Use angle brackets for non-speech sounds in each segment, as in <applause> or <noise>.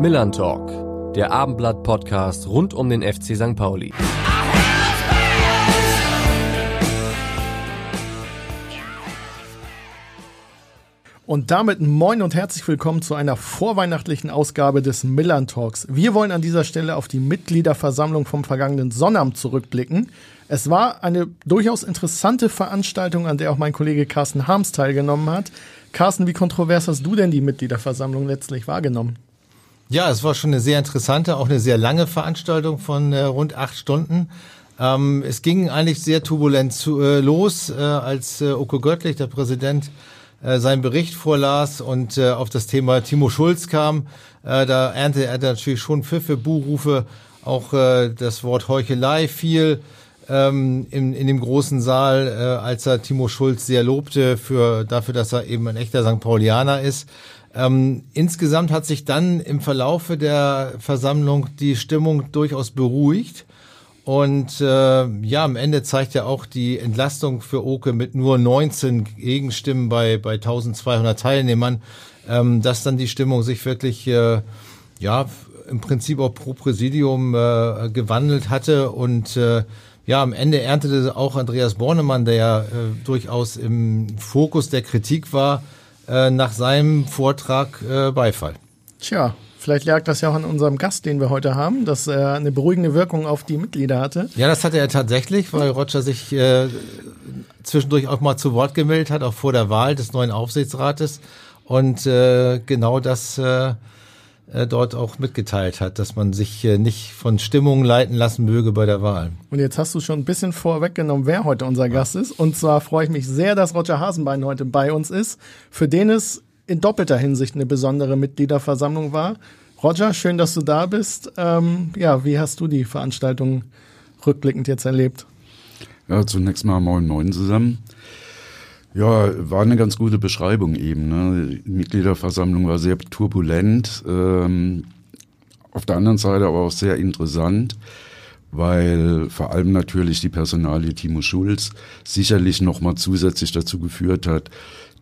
Millern Talk, der Abendblatt-Podcast rund um den FC St. Pauli. Und damit moin und herzlich willkommen zu einer vorweihnachtlichen Ausgabe des Millern Talks. Wir wollen an dieser Stelle auf die Mitgliederversammlung vom vergangenen Sonnabend zurückblicken. Es war eine durchaus interessante Veranstaltung, an der auch mein Kollege Carsten Harms teilgenommen hat. Carsten, wie kontrovers hast du denn die Mitgliederversammlung letztlich wahrgenommen? Ja, es war schon eine sehr interessante, auch eine sehr lange Veranstaltung von äh, rund acht Stunden. Ähm, es ging eigentlich sehr turbulent zu, äh, los, äh, als äh, Oko Göttlich, der Präsident, äh, seinen Bericht vorlas und äh, auf das Thema Timo Schulz kam. Äh, da ernte er natürlich schon Pfiffe, Buhrufe, auch äh, das Wort Heuchelei fiel ähm, in, in dem großen Saal, äh, als er Timo Schulz sehr lobte für dafür, dass er eben ein echter St. Paulianer ist. Ähm, insgesamt hat sich dann im Verlaufe der Versammlung die Stimmung durchaus beruhigt. Und äh, ja, am Ende zeigt ja auch die Entlastung für Oke mit nur 19 Gegenstimmen bei, bei 1200 Teilnehmern, ähm, dass dann die Stimmung sich wirklich, äh, ja, im Prinzip auch pro Präsidium äh, gewandelt hatte. Und äh, ja, am Ende erntete auch Andreas Bornemann, der ja äh, durchaus im Fokus der Kritik war, äh, nach seinem Vortrag äh, Beifall. Tja, vielleicht lag das ja auch an unserem Gast, den wir heute haben, dass er eine beruhigende Wirkung auf die Mitglieder hatte. Ja, das hatte er tatsächlich, weil Roger sich äh, zwischendurch auch mal zu Wort gemeldet hat, auch vor der Wahl des neuen Aufsichtsrates. Und äh, genau das äh, dort auch mitgeteilt hat, dass man sich äh, nicht von Stimmungen leiten lassen möge bei der Wahl. Und jetzt hast du schon ein bisschen vorweggenommen, wer heute unser Gast ist. Und zwar freue ich mich sehr, dass Roger Hasenbein heute bei uns ist, für den es in doppelter Hinsicht eine besondere Mitgliederversammlung war. Roger, schön, dass du da bist. Ähm, ja, wie hast du die Veranstaltung rückblickend jetzt erlebt? Ja, zunächst mal moin moin zusammen. Ja, war eine ganz gute Beschreibung eben. Ne? Die Mitgliederversammlung war sehr turbulent, ähm, auf der anderen Seite aber auch sehr interessant, weil vor allem natürlich die Personalie Timo Schulz sicherlich nochmal zusätzlich dazu geführt hat,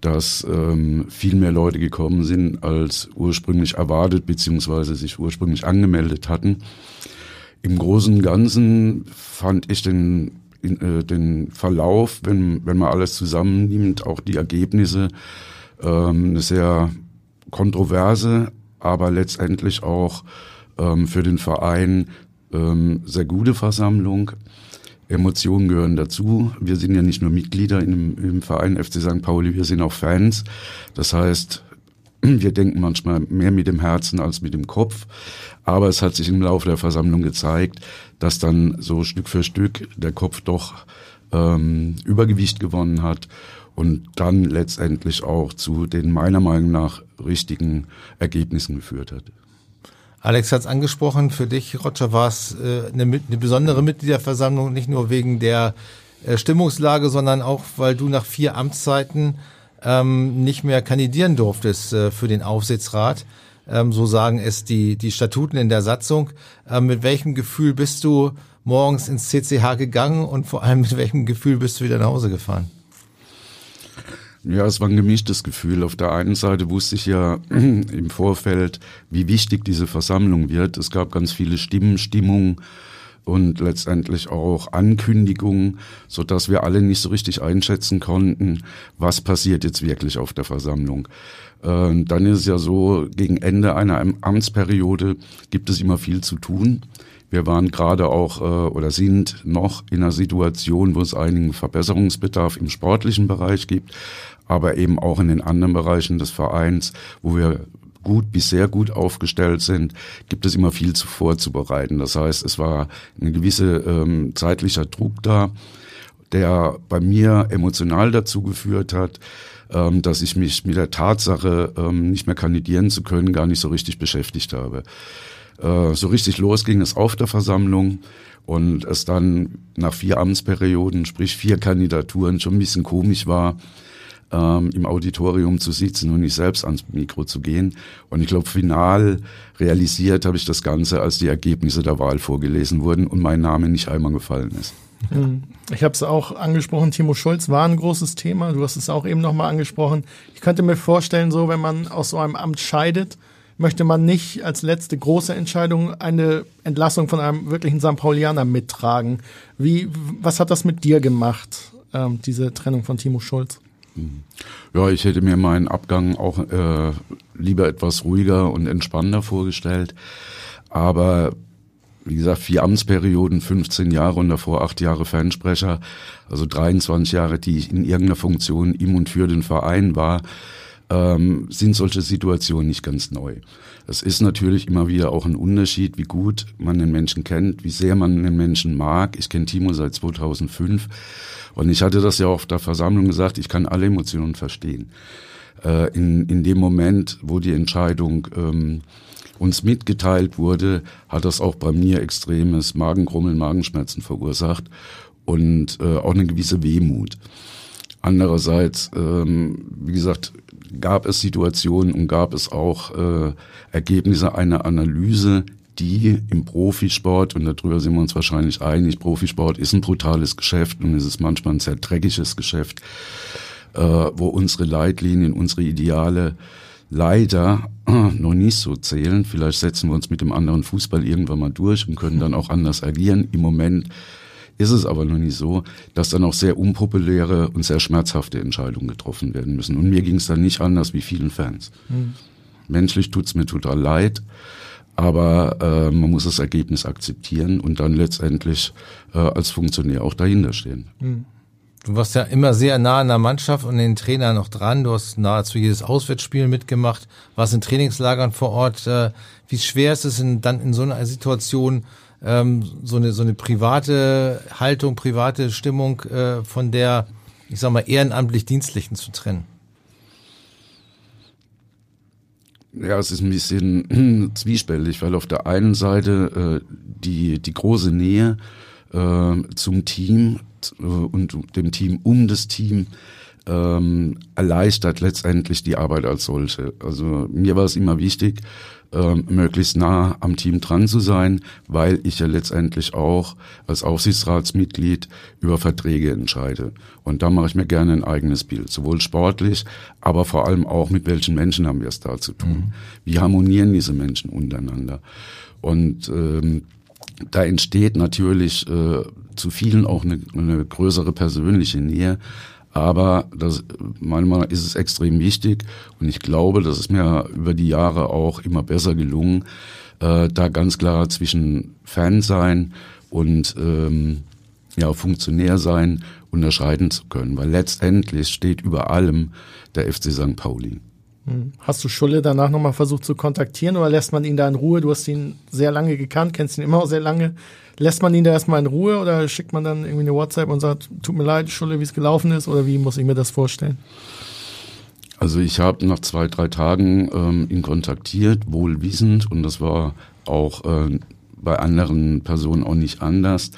dass ähm, viel mehr Leute gekommen sind, als ursprünglich erwartet beziehungsweise sich ursprünglich angemeldet hatten. Im Großen und Ganzen fand ich den den Verlauf, wenn, wenn man alles zusammennimmt, auch die Ergebnisse, ähm, eine sehr kontroverse, aber letztendlich auch ähm, für den Verein ähm, sehr gute Versammlung. Emotionen gehören dazu. Wir sind ja nicht nur Mitglieder im, im Verein FC St. Pauli, wir sind auch Fans. Das heißt, wir denken manchmal mehr mit dem Herzen als mit dem Kopf. Aber es hat sich im Laufe der Versammlung gezeigt, dass dann so Stück für Stück der Kopf doch ähm, Übergewicht gewonnen hat und dann letztendlich auch zu den meiner Meinung nach richtigen Ergebnissen geführt hat. Alex hat es angesprochen, für dich, Roger, war es äh, eine, eine besondere Mitgliederversammlung, nicht nur wegen der äh, Stimmungslage, sondern auch, weil du nach vier Amtszeiten ähm, nicht mehr kandidieren durftest äh, für den Aufsichtsrat. Ähm, so sagen es die, die Statuten in der Satzung. Ähm, mit welchem Gefühl bist du morgens ins CCH gegangen und vor allem mit welchem Gefühl bist du wieder nach Hause gefahren? Ja, es war ein gemischtes Gefühl. Auf der einen Seite wusste ich ja <clears throat> im Vorfeld, wie wichtig diese Versammlung wird. Es gab ganz viele Stimmen, Stimmungen und letztendlich auch Ankündigungen, so dass wir alle nicht so richtig einschätzen konnten, was passiert jetzt wirklich auf der Versammlung. Äh, dann ist es ja so, gegen Ende einer Amtsperiode gibt es immer viel zu tun. Wir waren gerade auch äh, oder sind noch in einer Situation, wo es einigen Verbesserungsbedarf im sportlichen Bereich gibt, aber eben auch in den anderen Bereichen des Vereins, wo wir gut bis sehr gut aufgestellt sind, gibt es immer viel zu vorzubereiten. Das heißt, es war ein gewisser ähm, zeitlicher Druck da, der bei mir emotional dazu geführt hat, ähm, dass ich mich mit der Tatsache, ähm, nicht mehr kandidieren zu können, gar nicht so richtig beschäftigt habe. Äh, so richtig los ging es auf der Versammlung und es dann nach vier Amtsperioden, sprich vier Kandidaturen, schon ein bisschen komisch war, ähm, im Auditorium zu sitzen und nicht selbst ans Mikro zu gehen. Und ich glaube, final realisiert habe ich das Ganze, als die Ergebnisse der Wahl vorgelesen wurden und mein Name nicht einmal gefallen ist. Hm. Ich habe es auch angesprochen, Timo Schulz war ein großes Thema. Du hast es auch eben nochmal angesprochen. Ich könnte mir vorstellen, so wenn man aus so einem Amt scheidet, möchte man nicht als letzte große Entscheidung eine Entlassung von einem wirklichen St. Paulianer mittragen. Wie, was hat das mit dir gemacht, ähm, diese Trennung von Timo Schulz? Ja, ich hätte mir meinen Abgang auch äh, lieber etwas ruhiger und entspannter vorgestellt. Aber wie gesagt, vier Amtsperioden, 15 Jahre und davor acht Jahre Fernsprecher, also 23 Jahre, die ich in irgendeiner Funktion im und für den Verein war, ähm, sind solche Situationen nicht ganz neu. Es ist natürlich immer wieder auch ein Unterschied, wie gut man den Menschen kennt, wie sehr man den Menschen mag. Ich kenne Timo seit 2005 und ich hatte das ja auf der Versammlung gesagt, ich kann alle Emotionen verstehen. Äh, in, in dem Moment, wo die Entscheidung ähm, uns mitgeteilt wurde, hat das auch bei mir extremes Magenkrummeln, Magenschmerzen verursacht und äh, auch eine gewisse Wehmut. Andererseits, ähm, wie gesagt, gab es Situationen und gab es auch äh, Ergebnisse einer Analyse, die im Profisport, und darüber sind wir uns wahrscheinlich einig, Profisport ist ein brutales Geschäft und es ist manchmal ein sehr dreckiges Geschäft, äh, wo unsere Leitlinien, unsere Ideale leider noch nicht so zählen. Vielleicht setzen wir uns mit dem anderen Fußball irgendwann mal durch und können dann auch anders agieren. Im Moment ist es aber noch nicht so, dass dann auch sehr unpopuläre und sehr schmerzhafte Entscheidungen getroffen werden müssen. Und mir ging es dann nicht anders wie vielen Fans. Mhm. Menschlich tut's mir total leid, aber äh, man muss das Ergebnis akzeptieren und dann letztendlich äh, als Funktionär auch dahinter stehen. Mhm. Du warst ja immer sehr nah an der Mannschaft und den Trainer noch dran. Du hast nahezu jedes Auswärtsspiel mitgemacht, warst in Trainingslagern vor Ort. Äh, wie schwer ist es in, dann in so einer Situation, ähm, so, eine, so eine private Haltung, private Stimmung äh, von der, ich sag mal, ehrenamtlich-dienstlichen zu trennen? Ja, es ist ein bisschen <clears throat> zwiespältig, weil auf der einen Seite äh, die, die große Nähe äh, zum Team äh, und dem Team um das Team ähm, erleichtert letztendlich die Arbeit als solche. Also mir war es immer wichtig, ähm, möglichst nah am Team dran zu sein, weil ich ja letztendlich auch als Aufsichtsratsmitglied über Verträge entscheide. Und da mache ich mir gerne ein eigenes Bild, sowohl sportlich, aber vor allem auch mit welchen Menschen haben wir es da zu tun. Mhm. Wie harmonieren diese Menschen untereinander? Und ähm, da entsteht natürlich äh, zu vielen auch eine, eine größere persönliche Nähe. Aber das, meiner Meinung nach ist es extrem wichtig und ich glaube, das ist mir über die Jahre auch immer besser gelungen, äh, da ganz klar zwischen Fan sein und ähm, ja, Funktionär sein unterscheiden zu können, weil letztendlich steht über allem der FC St. Pauli. Hm. Hast du Schulle danach nochmal versucht zu kontaktieren oder lässt man ihn da in Ruhe? Du hast ihn sehr lange gekannt, kennst ihn immer auch sehr lange. Lässt man ihn da erstmal in Ruhe oder schickt man dann irgendwie eine WhatsApp und sagt, tut mir leid, Schulle, wie es gelaufen ist oder wie muss ich mir das vorstellen? Also ich habe nach zwei, drei Tagen ähm, ihn kontaktiert, wohlwissend und das war auch äh, bei anderen Personen auch nicht anders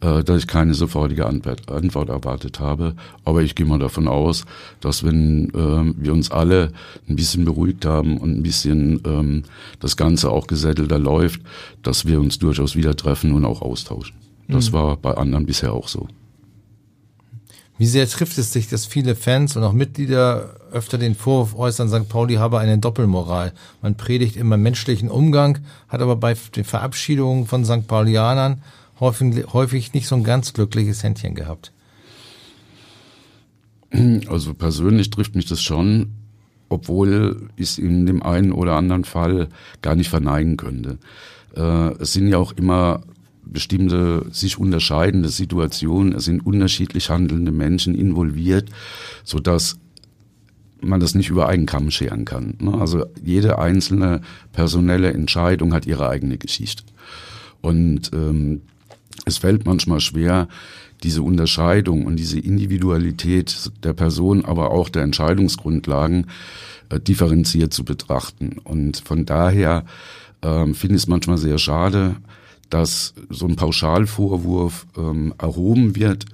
äh, dass ich keine sofortige Antwort, Antwort erwartet habe. Aber ich gehe mal davon aus, dass wenn äh, wir uns alle ein bisschen beruhigt haben und ein bisschen ähm, das Ganze auch gesättelter läuft, dass wir uns durchaus wieder treffen und auch austauschen. Das mhm. war bei anderen bisher auch so. Wie sehr trifft es sich, dass viele Fans und auch Mitglieder öfter den Vorwurf äußern, St. Pauli habe eine Doppelmoral. Man predigt immer menschlichen Umgang, hat aber bei den Verabschiedungen von St. Paulianern häufig, häufig nicht so ein ganz glückliches Händchen gehabt. Also persönlich trifft mich das schon, obwohl ich es in dem einen oder anderen Fall gar nicht verneigen könnte. Äh, es sind ja auch immer bestimmte sich unterscheidende Situationen, es sind unterschiedlich handelnde Menschen involviert, so dass man das nicht über einen Kamm scheren kann. Ne? Also jede einzelne personelle Entscheidung hat ihre eigene Geschichte. Und ähm, es fällt manchmal schwer, diese Unterscheidung und diese Individualität der Person, aber auch der Entscheidungsgrundlagen äh, differenziert zu betrachten. Und von daher ähm, finde ich es manchmal sehr schade, dass so ein Pauschalvorwurf ähm, erhoben wird.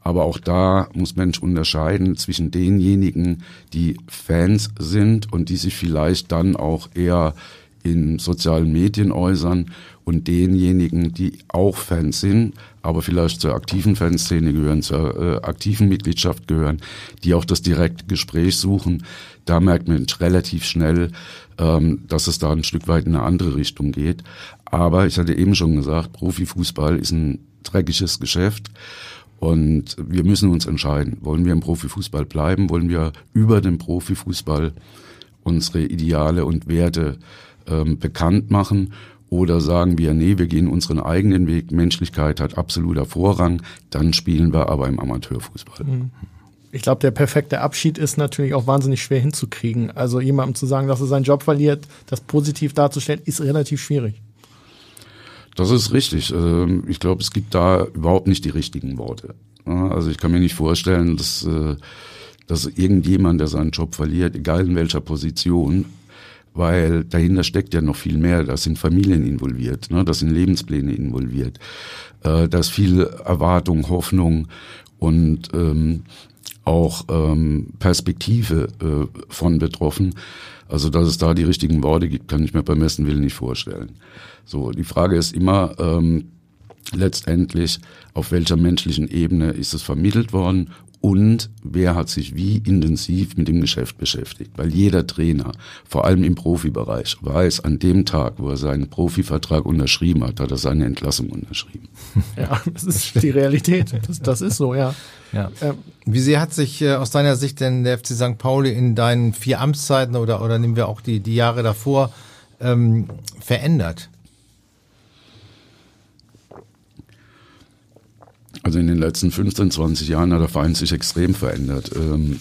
Aber auch da muss Mensch unterscheiden zwischen denjenigen, die Fans sind und die sich vielleicht dann auch eher in sozialen Medien äußern und denjenigen, die auch Fans sind, aber vielleicht zur aktiven Fanszene gehören, zur äh, aktiven Mitgliedschaft gehören, die auch das direkte Gespräch suchen. Da merkt man relativ schnell, ähm, dass es da ein Stück weit in eine andere Richtung geht. Aber ich hatte eben schon gesagt, Profifußball ist ein dreckiges Geschäft. Und wir müssen uns entscheiden, wollen wir im Profifußball bleiben, wollen wir über den Profifußball unsere Ideale und Werte ähm, bekannt machen oder sagen wir, nee, wir gehen unseren eigenen Weg, Menschlichkeit hat absoluter Vorrang, dann spielen wir aber im Amateurfußball. Mhm. Ich glaube, der perfekte Abschied ist natürlich auch wahnsinnig schwer hinzukriegen. Also jemandem zu sagen, dass er seinen Job verliert, das positiv darzustellen, ist relativ schwierig. Das ist richtig. Ähm, ich glaube, es gibt da überhaupt nicht die richtigen Worte. Also ich kann mir nicht vorstellen, dass, äh, dass irgendjemand, der seinen Job verliert, egal in welcher Position, weil dahinter steckt ja noch viel mehr. Da sind Familien involviert, ne? da sind Lebenspläne involviert, äh, da ist viel Erwartung, Hoffnung und ähm, auch ähm, Perspektive äh, von betroffen. Also dass es da die richtigen Worte gibt, kann ich mir beim besten Willen nicht vorstellen. So, die Frage ist immer ähm, letztendlich, auf welcher menschlichen Ebene ist es vermittelt worden und wer hat sich wie intensiv mit dem Geschäft beschäftigt. Weil jeder Trainer, vor allem im Profibereich, weiß, an dem Tag, wo er seinen Profivertrag unterschrieben hat, hat er seine Entlassung unterschrieben. <laughs> Ja, das ist die Realität. Das, das ist so, ja. ja. Ähm, wie sehr hat sich äh, aus deiner Sicht denn der FC St. Pauli in deinen vier Amtszeiten oder, oder nehmen wir auch die, die Jahre davor ähm, verändert? Also in den letzten 15, 20 Jahren hat der Verein sich extrem verändert. Ähm,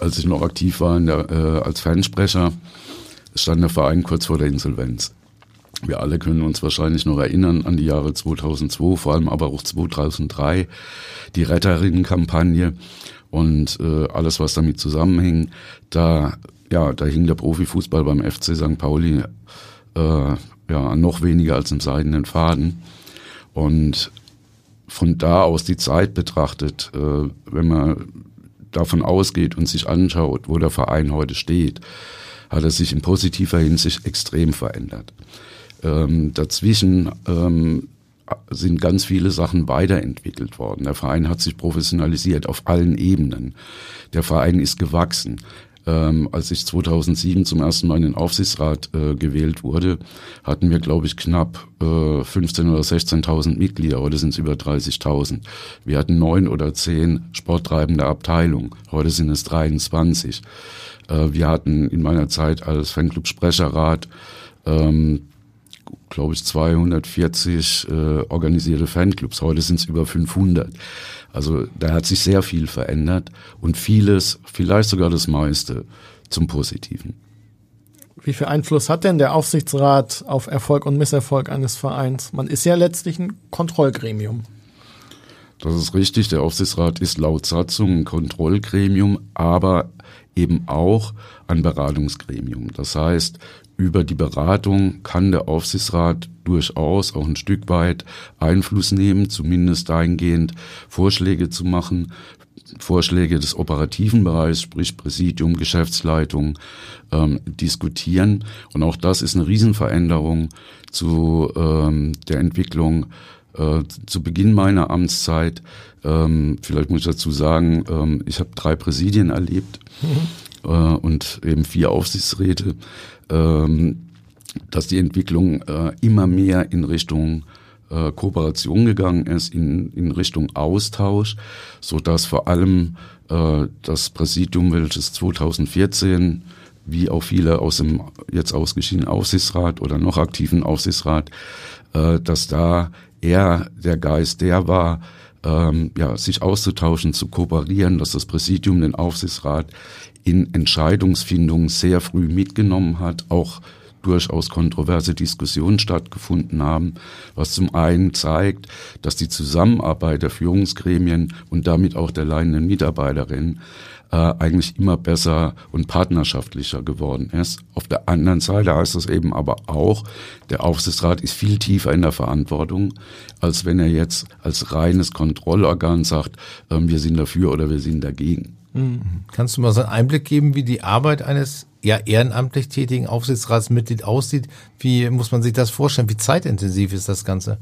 als ich noch aktiv war der, äh, als Fansprecher, stand der Verein kurz vor der Insolvenz. Wir alle können uns wahrscheinlich noch erinnern an die Jahre 2002, vor allem aber auch 2003, die Retterinnenkampagne und äh, alles, was damit zusammenhing. Da, ja, da hing der Profifußball beim FC St. Pauli äh, ja noch weniger als im seidenen Faden. Und von da aus die Zeit betrachtet, äh, wenn man davon ausgeht und sich anschaut, wo der Verein heute steht, hat er sich in positiver Hinsicht extrem verändert. Ähm, dazwischen ähm, sind ganz viele Sachen weiterentwickelt worden. Der Verein hat sich professionalisiert auf allen Ebenen. Der Verein ist gewachsen. Ähm, als ich 2007 zum ersten Mal in den Aufsichtsrat äh, gewählt wurde, hatten wir, glaube ich, knapp äh, 15.000 oder 16.000 Mitglieder. Heute sind es über 30.000. Wir hatten neun oder zehn sporttreibende Abteilungen. Heute sind es 23. Äh, wir hatten in meiner Zeit als Fanclub-Sprecherrat ähm, glaube ich, 240 äh, organisierte Fanclubs. Heute sind es über 500. Also da hat sich sehr viel verändert und vieles, vielleicht sogar das meiste, zum Positiven. Wie viel Einfluss hat denn der Aufsichtsrat auf Erfolg und Misserfolg eines Vereins? Man ist ja letztlich ein Kontrollgremium. Das ist richtig. Der Aufsichtsrat ist laut Satzung ein Kontrollgremium, aber eben auch ein Beratungsgremium. Das heißt, über die Beratung kann der Aufsichtsrat durchaus auch ein Stück weit Einfluss nehmen, zumindest dahingehend Vorschläge zu machen, Vorschläge des operativen Bereichs, sprich Präsidium, Geschäftsleitung, ähm, diskutieren. Und auch das ist eine Riesenveränderung zu ähm, der Entwicklung äh, zu Beginn meiner Amtszeit. Ähm, vielleicht muss ich dazu sagen, ähm, ich habe drei Präsidien erlebt mhm. Äh, und eben vier Aufsichtsräte ähm, dass die Entwicklung äh, immer mehr in Richtung äh, Kooperation gegangen ist, in, in Richtung Austausch, so dass vor allem äh, das Präsidium, welches 2014 wie auch viele aus dem jetzt ausgeschiedenen Aufsichtsrat oder noch aktiven Aufsichtsrat, äh, dass da eher der Geist der war, ähm, ja, sich auszutauschen, zu kooperieren, dass das Präsidium den Aufsichtsrat in Entscheidungsfindungen sehr früh mitgenommen hat, auch durchaus kontroverse Diskussionen stattgefunden haben, was zum einen zeigt, dass die Zusammenarbeit der Führungsgremien und damit auch der leitenden Mitarbeiterin äh, eigentlich immer besser und partnerschaftlicher geworden ist. Auf der anderen Seite heißt es eben aber auch, der Aufsichtsrat ist viel tiefer in der Verantwortung, als wenn er jetzt als reines Kontrollorgan sagt, äh, wir sind dafür oder wir sind dagegen. Mhm. Kannst du mal so einen Einblick geben, wie die Arbeit eines ja, ehrenamtlich tätigen Aufsichtsratsmitglied aussieht? Wie muss man sich das vorstellen? Wie zeitintensiv ist das Ganze?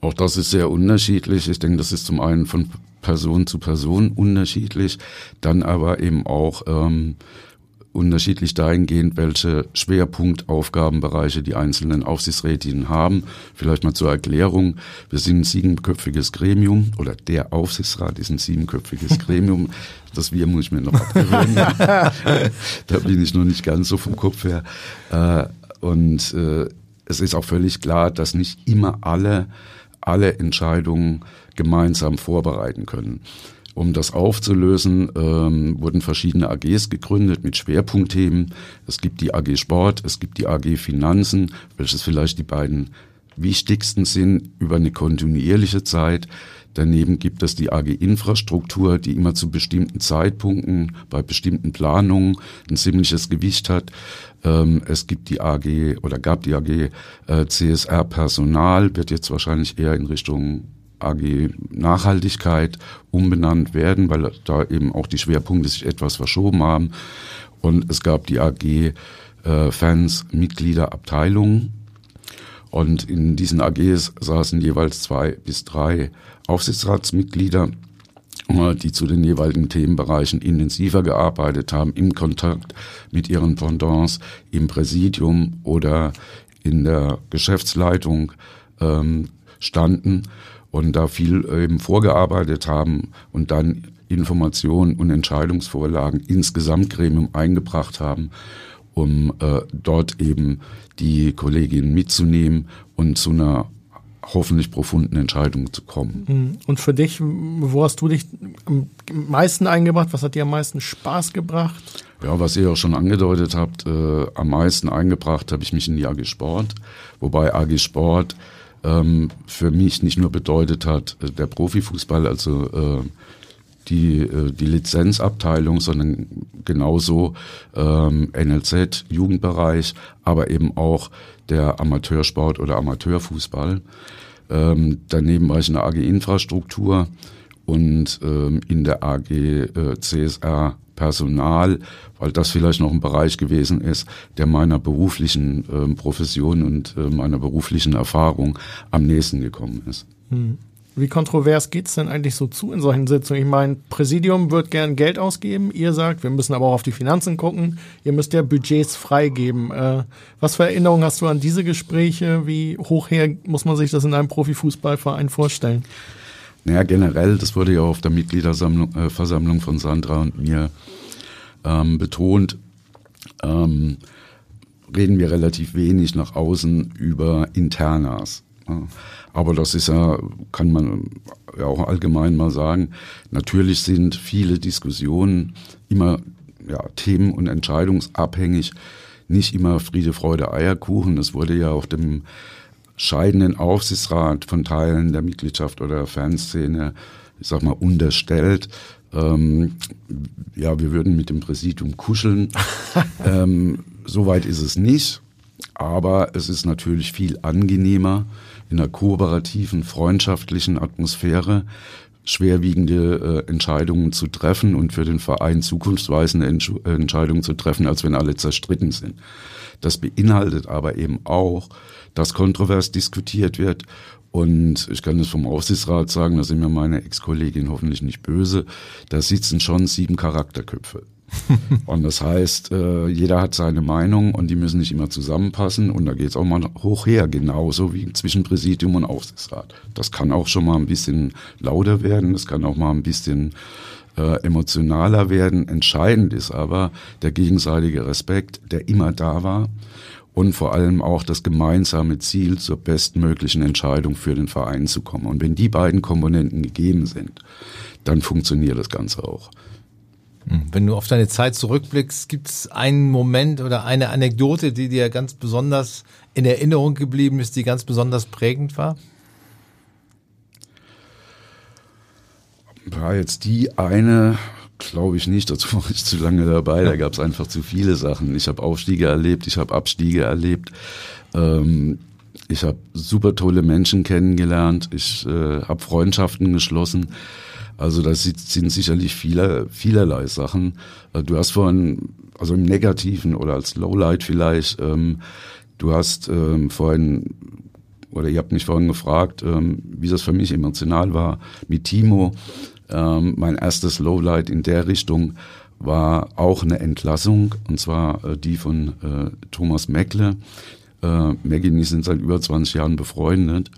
Auch das ist sehr unterschiedlich. Ich denke, das ist zum einen von Person zu Person unterschiedlich, dann aber eben auch ähm, unterschiedlich dahingehend, welche Schwerpunktaufgabenbereiche die einzelnen Aufsichtsrätinnen haben. Vielleicht mal zur Erklärung. Wir sind ein siebenköpfiges Gremium oder der Aufsichtsrat ist ein siebenköpfiges <laughs> Gremium. Das wir muss ich mir noch abgewöhnen. <laughs> da bin ich noch nicht ganz so vom Kopf her. Äh, und äh, es ist auch völlig klar, dass nicht immer alle alle Entscheidungen gemeinsam vorbereiten können. Um das aufzulösen, ähm, wurden verschiedene AGs gegründet mit Schwerpunktthemen. Es gibt die AG Sport, es gibt die AG Finanzen, welches vielleicht die beiden wichtigsten sind über eine kontinuierliche Zeit. Daneben gibt es die AG Infrastruktur, die immer zu bestimmten Zeitpunkten bei bestimmten Planungen ein ziemliches Gewicht hat. Ähm, es gibt die AG oder gab die AG äh, CSR Personal, wird jetzt wahrscheinlich eher in Richtung AG Nachhaltigkeit umbenannt werden, weil da eben auch die Schwerpunkte sich etwas verschoben haben. Und es gab die AG äh, Fans, Mitglieder, Abteilungen. Und in diesen AGs saßen jeweils zwei bis drei Aufsichtsratsmitglieder, äh, die zu den jeweiligen Themenbereichen intensiver gearbeitet haben, im Kontakt mit ihren Pendants im Präsidium oder in der Geschäftsleitung ähm, standen und da viel eben vorgearbeitet haben und dann Informationen und Entscheidungsvorlagen ins Gesamtgremium eingebracht haben, um äh, dort eben die Kolleginnen mitzunehmen und zu einer hoffentlich profunden Entscheidung zu kommen. Mhm. Und für dich, wo hast du dich am meisten eingebracht? Was hat dir am meisten Spaß gebracht? Ja, was ihr auch schon angedeutet habt, äh, am meisten eingebracht habe ich mich in die AG Sport, wobei AG Sport ähm, für mich nicht nur bedeutet hat, äh, der Profifußball, also äh, die, äh, die Lizenzabteilung, sondern genauso ähm, NLZ, Jugendbereich, aber eben auch der Amateursport oder Amateurfußball. Ähm, daneben war ich in der AG Infrastruktur und ähm, in der AG äh, CSR Personal, weil das vielleicht noch ein Bereich gewesen ist, der meiner beruflichen äh, Profession und äh, meiner beruflichen Erfahrung am nächsten gekommen ist. Hm. Wie kontrovers geht's denn eigentlich so zu in solchen Sitzungen? Ich meine, Präsidium wird gern Geld ausgeben. Ihr sagt, wir müssen aber auch auf die Finanzen gucken. Ihr müsst ja Budgets freigeben. Äh, was für Erinnerungen hast du an diese Gespräche? Wie hochher muss man sich das in einem Profifußballverein vorstellen? Naja, generell, das wurde ja auf der Mitgliederversammlung äh, von Sandra und mir ähm, betont, ähm, reden wir relativ wenig nach außen über Internas. Aber das ist ja, kann man ja auch allgemein mal sagen, natürlich sind viele Diskussionen immer ja, themen- und entscheidungsabhängig, nicht immer Friede, Freude, Eierkuchen. Das wurde ja auch dem scheidenden Aufsichtsrat von Teilen der Mitgliedschaft oder der Fanszene, ich sag mal, unterstellt. Ähm, ja, wir würden mit dem Präsidium kuscheln. <laughs> ähm, Soweit ist es nicht, aber es ist natürlich viel angenehmer in einer kooperativen, freundschaftlichen Atmosphäre schwerwiegende äh, Entscheidungen zu treffen und für den Verein zukunftsweisende Entsch Entscheidungen zu treffen, als wenn alle zerstritten sind. Das beinhaltet aber eben auch, dass kontrovers diskutiert wird. Und ich kann es vom Aufsichtsrat sagen, da sind mir meine Ex-Kollegin hoffentlich nicht böse, da sitzen schon sieben Charakterköpfe. <laughs> und das heißt, äh, jeder hat seine Meinung und die müssen nicht immer zusammenpassen und da geht es auch mal hoch her, genauso wie zwischen Präsidium und Aufsichtsrat. Das kann auch schon mal ein bisschen lauter werden, das kann auch mal ein bisschen äh, emotionaler werden. Entscheidend ist aber der gegenseitige Respekt, der immer da war und vor allem auch das gemeinsame Ziel, zur bestmöglichen Entscheidung für den Verein zu kommen. Und wenn die beiden Komponenten gegeben sind, dann funktioniert das Ganze auch. Hm. Wenn du auf deine Zeit zurückblickst, gibt es einen Moment oder eine Anekdote, die dir ganz besonders in Erinnerung geblieben ist, die ganz besonders prägend war? War jetzt die eine, glaube ich nicht, dazu war ich zu lange dabei, da gab es einfach zu viele Sachen. Ich habe Aufstiege erlebt, ich habe Abstiege erlebt. Ähm, ich habe super tolle Menschen kennengelernt, ich äh, habe Freundschaften geschlossen. Also das sind sicherlich viele, vielerlei Sachen. Äh, du hast vorhin, also im Negativen oder als Lowlight vielleicht, ähm, du hast ähm, vorhin oder ihr habt mich vorhin gefragt, ähm, wie das für mich emotional war mit Timo. Ähm, mein erstes Lowlight in der Richtung war auch eine Entlassung, und zwar äh, die von äh, Thomas Meckle. Äh, Maggie und ich sind seit über 20 Jahren befreundet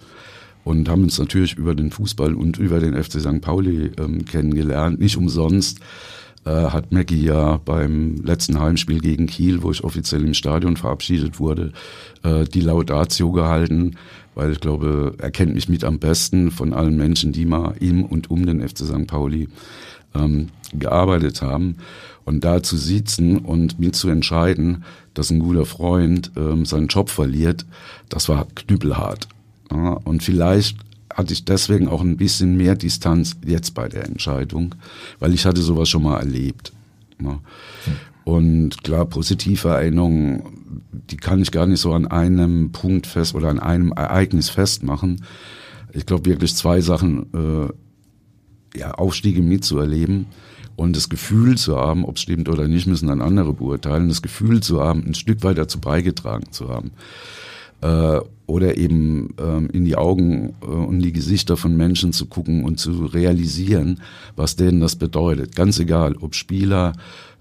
und haben uns natürlich über den Fußball und über den FC St. Pauli ähm, kennengelernt. Nicht umsonst äh, hat Maggie ja beim letzten Heimspiel gegen Kiel, wo ich offiziell im Stadion verabschiedet wurde, äh, die Laudatio gehalten, weil ich glaube, er kennt mich mit am besten von allen Menschen, die mal im und um den FC St. Pauli ähm, gearbeitet haben. Und da zu sitzen und mit zu entscheiden, dass ein guter Freund ähm, seinen Job verliert, das war knüppelhart. Und vielleicht hatte ich deswegen auch ein bisschen mehr Distanz jetzt bei der Entscheidung, weil ich hatte sowas schon mal erlebt. Ja. Und klar, positive Erinnerungen, die kann ich gar nicht so an einem Punkt fest oder an einem Ereignis festmachen. Ich glaube wirklich zwei Sachen äh, ja, Aufstiege mitzuerleben und das Gefühl zu haben, ob es stimmt oder nicht, müssen dann andere beurteilen, das Gefühl zu haben, ein Stück weit dazu beigetragen zu haben. Äh, oder eben ähm, in die Augen äh, und die Gesichter von Menschen zu gucken und zu realisieren, was denen das bedeutet. Ganz egal, ob Spieler,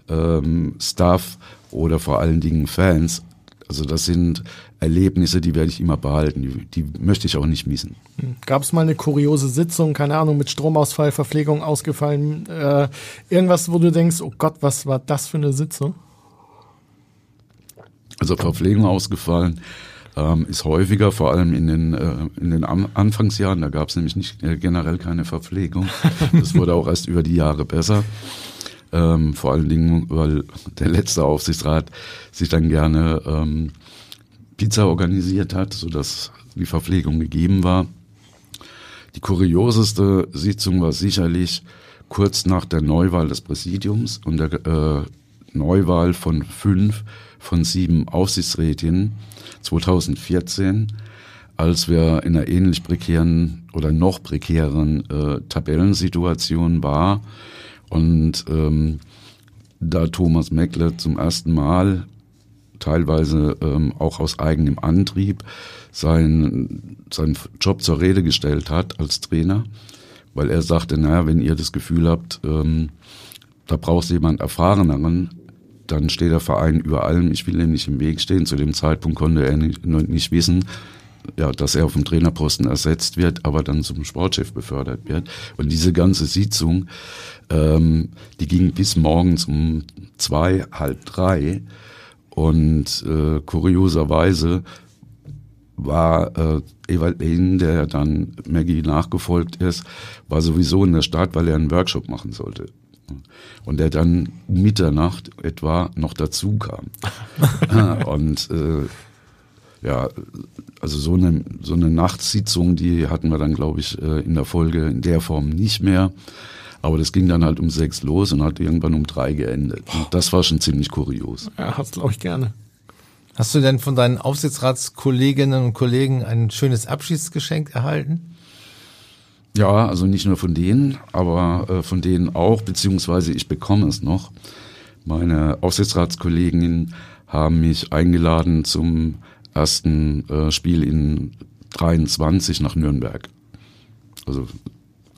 ähm, Staff oder vor allen Dingen Fans. Also das sind Erlebnisse, die werde ich immer behalten. Die, die möchte ich auch nicht missen. Hm. Gab es mal eine kuriose Sitzung, keine Ahnung, mit Stromausfall, Verpflegung ausgefallen, äh, irgendwas, wo du denkst, oh Gott, was war das für eine Sitzung? Also Verpflegung ausgefallen ähm, ist häufiger, vor allem in den, äh, in den Anfangsjahren. Da gab es nämlich nicht äh, generell keine Verpflegung. Das wurde auch erst über die Jahre besser. Ähm, vor allen Dingen, weil der letzte Aufsichtsrat sich dann gerne ähm, Pizza organisiert hat, sodass die Verpflegung gegeben war. Die kurioseste Sitzung war sicherlich kurz nach der Neuwahl des Präsidiums und der äh, Neuwahl von fünf von sieben Aufsichtsrätinnen 2014, als wir in einer ähnlich prekären oder noch prekären äh, Tabellensituation war. Und ähm, da Thomas Meckle zum ersten Mal teilweise ähm, auch aus eigenem Antrieb seinen, seinen Job zur Rede gestellt hat als Trainer, weil er sagte, naja, wenn ihr das Gefühl habt, ähm, da braucht jemand Erfahreneren, dann steht der Verein über allem, ich will ihm nicht im Weg stehen. Zu dem Zeitpunkt konnte er nicht, nicht wissen, ja, dass er auf dem Trainerposten ersetzt wird, aber dann zum Sportchef befördert wird. Und diese ganze Sitzung, ähm, die ging bis morgens um zwei, halb drei. Und äh, kurioserweise war äh, Ewald Lehn, der dann Maggie nachgefolgt ist, war sowieso in der Stadt, weil er einen Workshop machen sollte. Und der dann um Mitternacht etwa noch dazu kam. <laughs> und äh, ja, also so eine, so eine Nachtssitzung, die hatten wir dann, glaube ich, äh, in der Folge in der Form nicht mehr. Aber das ging dann halt um sechs los und hat irgendwann um drei geendet. Und das war schon ziemlich kurios. Ja, hast glaube ich gerne. Hast du denn von deinen Aufsichtsratskolleginnen und Kollegen ein schönes Abschiedsgeschenk erhalten? Ja, also nicht nur von denen, aber äh, von denen auch, beziehungsweise ich bekomme es noch. Meine Aufsichtsratskolleginnen haben mich eingeladen zum ersten äh, Spiel in 23 nach Nürnberg. Also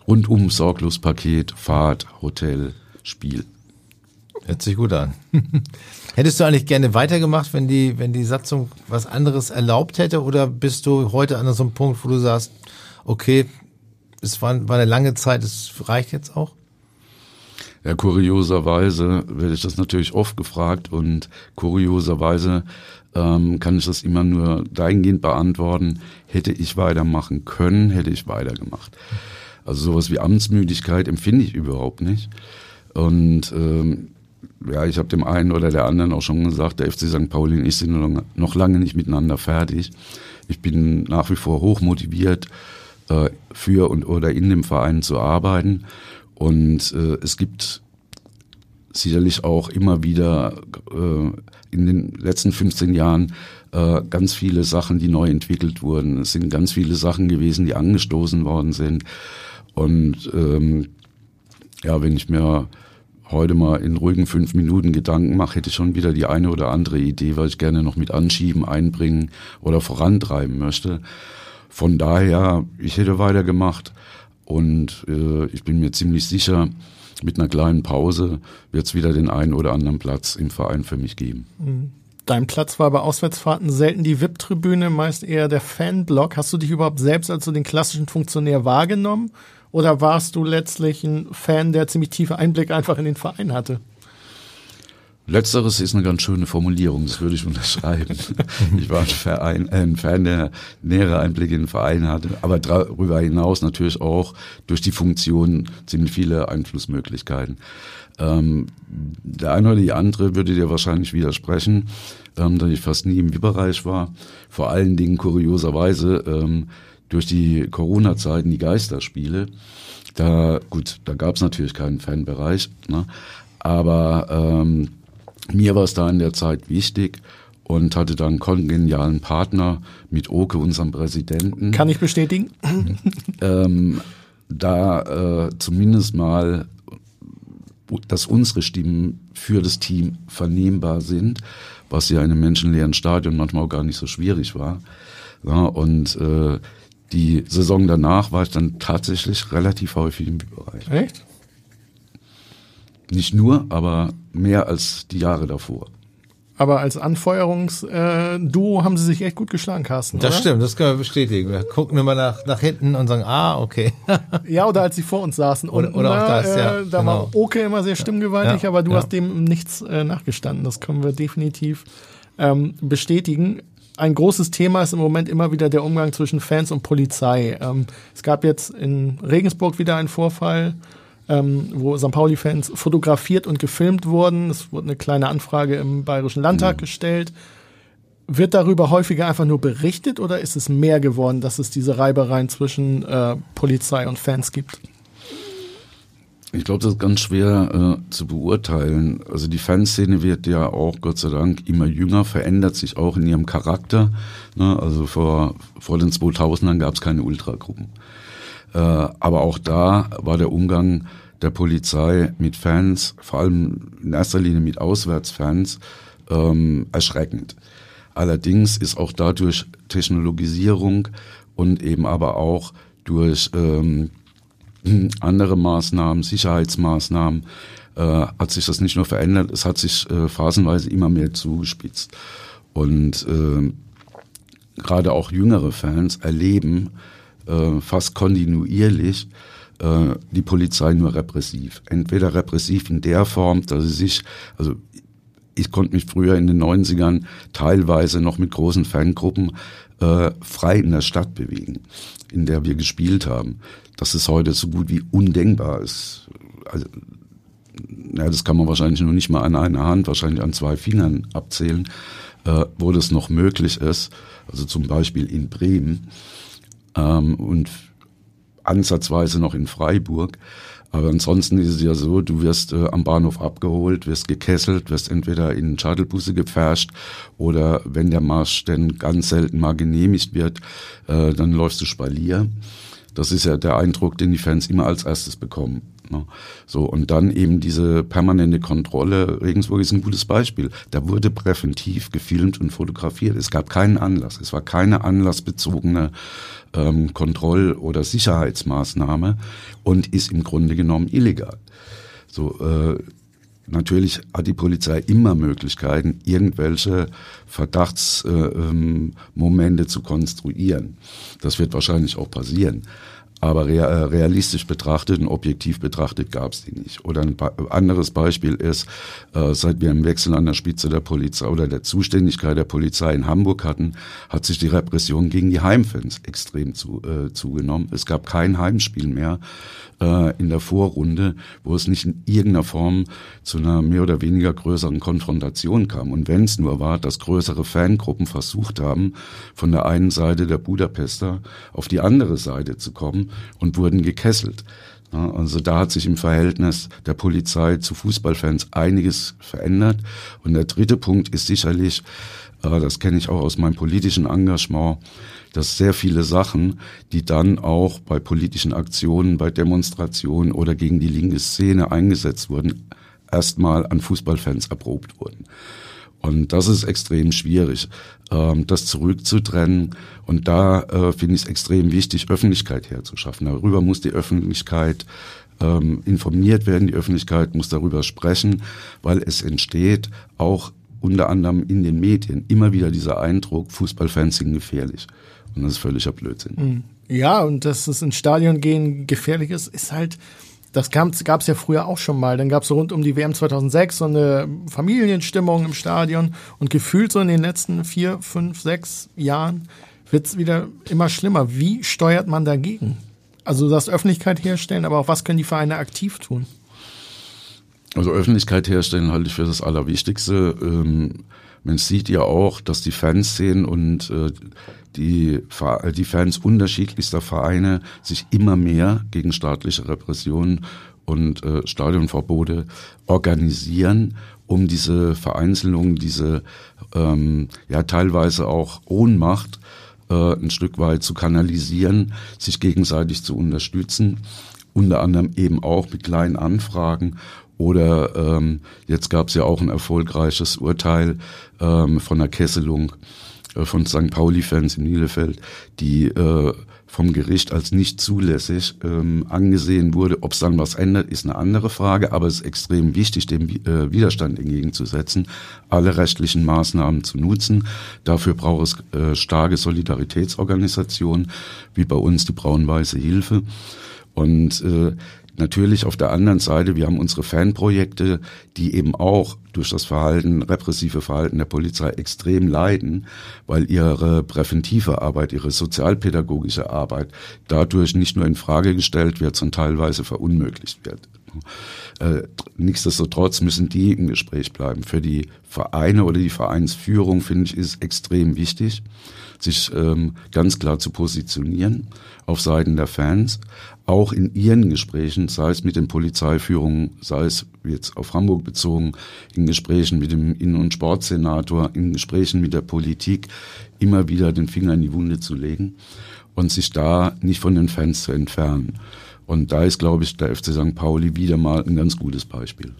rundum sorglos Paket, Fahrt, Hotel, Spiel. Hört sich gut an. <laughs> Hättest du eigentlich gerne weitergemacht, wenn die, wenn die Satzung was anderes erlaubt hätte? Oder bist du heute an so einem Punkt, wo du sagst, okay, es war, war eine lange Zeit, es reicht jetzt auch? Ja, kurioserweise werde ich das natürlich oft gefragt und kurioserweise ähm, kann ich das immer nur dahingehend beantworten, hätte ich weitermachen können, hätte ich weitergemacht. Also sowas wie Amtsmüdigkeit empfinde ich überhaupt nicht. Und ähm, ja, ich habe dem einen oder der anderen auch schon gesagt, der FC St. Pauli und ich sind noch lange nicht miteinander fertig. Ich bin nach wie vor hoch motiviert, äh, für und oder in dem Verein zu arbeiten. Und äh, es gibt sicherlich auch immer wieder äh, in den letzten 15 Jahren äh, ganz viele Sachen, die neu entwickelt wurden. Es sind ganz viele Sachen gewesen, die angestoßen worden sind. Und ähm, ja, wenn ich mir heute mal in ruhigen fünf Minuten Gedanken mache, hätte ich schon wieder die eine oder andere Idee, weil ich gerne noch mit anschieben, einbringen oder vorantreiben möchte. Von daher, ich hätte weitergemacht und äh, ich bin mir ziemlich sicher, mit einer kleinen Pause wird es wieder den einen oder anderen Platz im Verein für mich geben. Mhm. Dein Platz war bei Auswärtsfahrten selten die VIP-Tribüne, meist eher der Fanblock. Hast du dich überhaupt selbst als so den klassischen Funktionär wahrgenommen? Oder warst du letztlich ein Fan, der ziemlich tiefe Einblick einfach in den Verein hatte? Letzteres ist eine ganz schöne Formulierung, das würde ich unterschreiben. <laughs> ich war ein, Verein, äh, ein Fan, der nähere Einblicke in den Verein hatte, aber darüber hinaus natürlich auch durch die Funktion ziemlich viele Einflussmöglichkeiten. Ähm, der eine oder die andere würde dir wahrscheinlich widersprechen, ähm, dass ich fast nie im VIP-Bereich war. Vor allen Dingen kurioserweise ähm, durch die Corona-Zeiten die Geisterspiele. Da gut, da gab es natürlich keinen Fanbereich, ne? aber ähm, mir war es da in der Zeit wichtig und hatte dann einen kongenialen Partner mit Oke, unserem Präsidenten. Kann ich bestätigen. <laughs> ähm, da äh, zumindest mal, dass unsere Stimmen für das Team vernehmbar sind, was ja in einem menschenleeren Stadion manchmal auch gar nicht so schwierig war. Ja, und äh, die Saison danach war ich dann tatsächlich relativ häufig im Bereich. Echt? Nicht nur, aber mehr als die Jahre davor. Aber als Anfeuerungsduo äh, haben sie sich echt gut geschlagen, Carsten. Das oder? stimmt, das können wir bestätigen. Wir gucken immer nach, nach hinten und sagen, ah, okay. <laughs> ja, oder als sie vor uns saßen. Oder, und, oder auch das, äh, ja. Da genau. war Oke immer sehr stimmgewaltig, ja, aber du ja. hast dem nichts äh, nachgestanden. Das können wir definitiv ähm, bestätigen. Ein großes Thema ist im Moment immer wieder der Umgang zwischen Fans und Polizei. Ähm, es gab jetzt in Regensburg wieder einen Vorfall ähm, wo St. Pauli-Fans fotografiert und gefilmt wurden. Es wurde eine kleine Anfrage im Bayerischen Landtag mhm. gestellt. Wird darüber häufiger einfach nur berichtet oder ist es mehr geworden, dass es diese Reibereien zwischen äh, Polizei und Fans gibt? Ich glaube, das ist ganz schwer äh, zu beurteilen. Also die Fanszene wird ja auch, Gott sei Dank, immer jünger, verändert sich auch in ihrem Charakter. Ne? Also vor, vor den 2000ern gab es keine Ultragruppen. Äh, aber auch da war der Umgang der Polizei mit Fans, vor allem in erster Linie mit Auswärtsfans, ähm, erschreckend. Allerdings ist auch dadurch Technologisierung und eben aber auch durch ähm, <clears throat> andere Maßnahmen, Sicherheitsmaßnahmen, äh, hat sich das nicht nur verändert, es hat sich äh, phasenweise immer mehr zugespitzt. Und äh, gerade auch jüngere Fans erleben, äh, fast kontinuierlich äh, die Polizei nur repressiv. Entweder repressiv in der Form, dass sie sich, also ich konnte mich früher in den 90ern teilweise noch mit großen Fangruppen äh, frei in der Stadt bewegen, in der wir gespielt haben. Das ist heute so gut wie undenkbar. Ist, also, ja, das kann man wahrscheinlich nur nicht mal an einer Hand, wahrscheinlich an zwei Fingern abzählen, äh, wo das noch möglich ist. Also zum Beispiel in Bremen ähm, und ansatzweise noch in Freiburg. Aber ansonsten ist es ja so, du wirst äh, am Bahnhof abgeholt, wirst gekesselt, wirst entweder in Shuttlebusse gepfercht oder wenn der Marsch denn ganz selten mal genehmigt wird, äh, dann läufst du Spalier. Das ist ja der Eindruck, den die Fans immer als erstes bekommen. Ne? So, und dann eben diese permanente Kontrolle. Regensburg ist ein gutes Beispiel. Da wurde präventiv gefilmt und fotografiert. Es gab keinen Anlass. Es war keine anlassbezogene ähm, Kontroll- oder Sicherheitsmaßnahme und ist im Grunde genommen illegal. So, äh, Natürlich hat die Polizei immer Möglichkeiten, irgendwelche Verdachtsmomente äh, zu konstruieren. Das wird wahrscheinlich auch passieren. Aber äh, realistisch betrachtet und objektiv betrachtet gab es die nicht. Oder ein anderes Beispiel ist, äh, seit wir einen Wechsel an der Spitze der Polizei oder der Zuständigkeit der Polizei in Hamburg hatten, hat sich die Repression gegen die Heimfans extrem zu, äh, zugenommen. Es gab kein Heimspiel mehr äh, in der Vorrunde, wo es nicht in irgendeiner Form zu einer mehr oder weniger größeren Konfrontation kam. Und wenn es nur war, dass größere Fangruppen versucht haben, von der einen Seite der Budapester auf die andere Seite zu kommen, und wurden gekesselt. Also da hat sich im Verhältnis der Polizei zu Fußballfans einiges verändert. Und der dritte Punkt ist sicherlich, äh, das kenne ich auch aus meinem politischen Engagement, dass sehr viele Sachen, die dann auch bei politischen Aktionen, bei Demonstrationen oder gegen die linke Szene eingesetzt wurden, erstmal an Fußballfans erprobt wurden. Und das ist extrem schwierig, ähm, das zurückzutrennen. Und da äh, finde ich es extrem wichtig, Öffentlichkeit herzuschaffen. Darüber muss die Öffentlichkeit ähm, informiert werden, die Öffentlichkeit muss darüber sprechen, weil es entsteht auch unter anderem in den Medien immer wieder dieser Eindruck, Fußballfans sind gefährlich. Und das ist völliger Blödsinn. Mhm. Ja, und dass es ins Stadion gehen gefährlich ist, ist halt das gab es ja früher auch schon mal. Dann gab es rund um die WM 2006 so eine Familienstimmung im Stadion. Und gefühlt so in den letzten vier, fünf, sechs Jahren wird es wieder immer schlimmer. Wie steuert man dagegen? Also das Öffentlichkeit herstellen, aber auch was können die Vereine aktiv tun? Also Öffentlichkeit herstellen halte ich für das Allerwichtigste. Ähm, man sieht ja auch, dass die Fanszenen und äh, die, die Fans unterschiedlichster Vereine sich immer mehr gegen staatliche Repressionen und äh, Stadionverbote organisieren, um diese Vereinzelung, diese ähm, ja teilweise auch Ohnmacht äh, ein Stück weit zu kanalisieren, sich gegenseitig zu unterstützen, unter anderem eben auch mit kleinen Anfragen oder ähm, jetzt gab es ja auch ein erfolgreiches Urteil ähm, von der Kesselung von St. Pauli-Fans in Nielefeld, die äh, vom Gericht als nicht zulässig ähm, angesehen wurde. Ob es dann was ändert, ist eine andere Frage, aber es ist extrem wichtig, dem äh, Widerstand entgegenzusetzen, alle rechtlichen Maßnahmen zu nutzen. Dafür braucht es äh, starke Solidaritätsorganisationen, wie bei uns die Braun-Weiße Hilfe. Und äh, Natürlich auf der anderen Seite, wir haben unsere Fanprojekte, die eben auch durch das Verhalten, repressive Verhalten der Polizei extrem leiden, weil ihre präventive Arbeit, ihre sozialpädagogische Arbeit dadurch nicht nur in Frage gestellt wird, sondern teilweise verunmöglicht wird. Äh, nichtsdestotrotz müssen die im Gespräch bleiben. Für die Vereine oder die Vereinsführung, finde ich, ist extrem wichtig, sich ähm, ganz klar zu positionieren auf Seiten der Fans, auch in ihren Gesprächen, sei es mit den Polizeiführungen, sei es jetzt auf Hamburg bezogen, in Gesprächen mit dem Innen- und Sportsenator, in Gesprächen mit der Politik, immer wieder den Finger in die Wunde zu legen und sich da nicht von den Fans zu entfernen. Und da ist, glaube ich, der FC St. Pauli wieder mal ein ganz gutes Beispiel.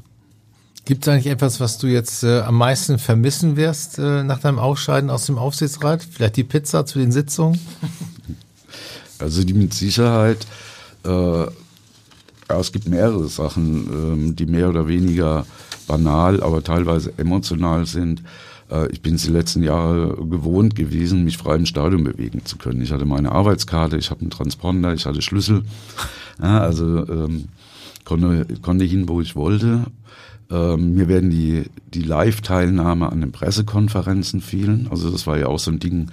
Gibt es eigentlich etwas, was du jetzt äh, am meisten vermissen wirst äh, nach deinem Ausscheiden aus dem Aufsichtsrat? Vielleicht die Pizza zu den Sitzungen? Also die mit Sicherheit, äh, ja, es gibt mehrere Sachen, äh, die mehr oder weniger banal, aber teilweise emotional sind. Äh, ich bin es die letzten Jahre gewohnt gewesen, mich frei im Stadion bewegen zu können. Ich hatte meine Arbeitskarte, ich habe einen Transponder, ich hatte Schlüssel. Ja, also ähm, konnte, konnte hin, wo ich wollte. Ähm, mir werden die, die Live-Teilnahme an den Pressekonferenzen fehlen. Also das war ja auch so ein Ding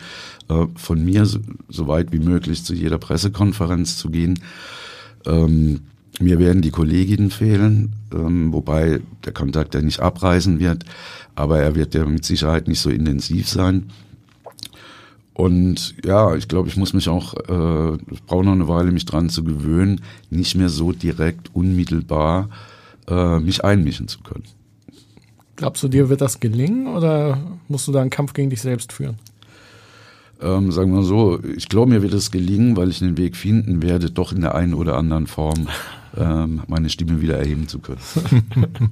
äh, von mir, so, so, weit wie möglich zu jeder Pressekonferenz zu gehen. Ähm, mir werden die Kolleginnen fehlen, ähm, wobei der Kontakt ja nicht abreißen wird, aber er wird ja mit Sicherheit nicht so intensiv sein. Und ja, ich glaube, ich muss mich auch, äh, ich brauche noch eine Weile, mich dran zu gewöhnen, nicht mehr so direkt unmittelbar äh, mich einmischen zu können. Glaubst du, dir wird das gelingen oder musst du da einen Kampf gegen dich selbst führen? Ähm, sagen wir so, ich glaube, mir wird es gelingen, weil ich den Weg finden werde, doch in der einen oder anderen Form ähm, meine Stimme wieder erheben zu können. <laughs>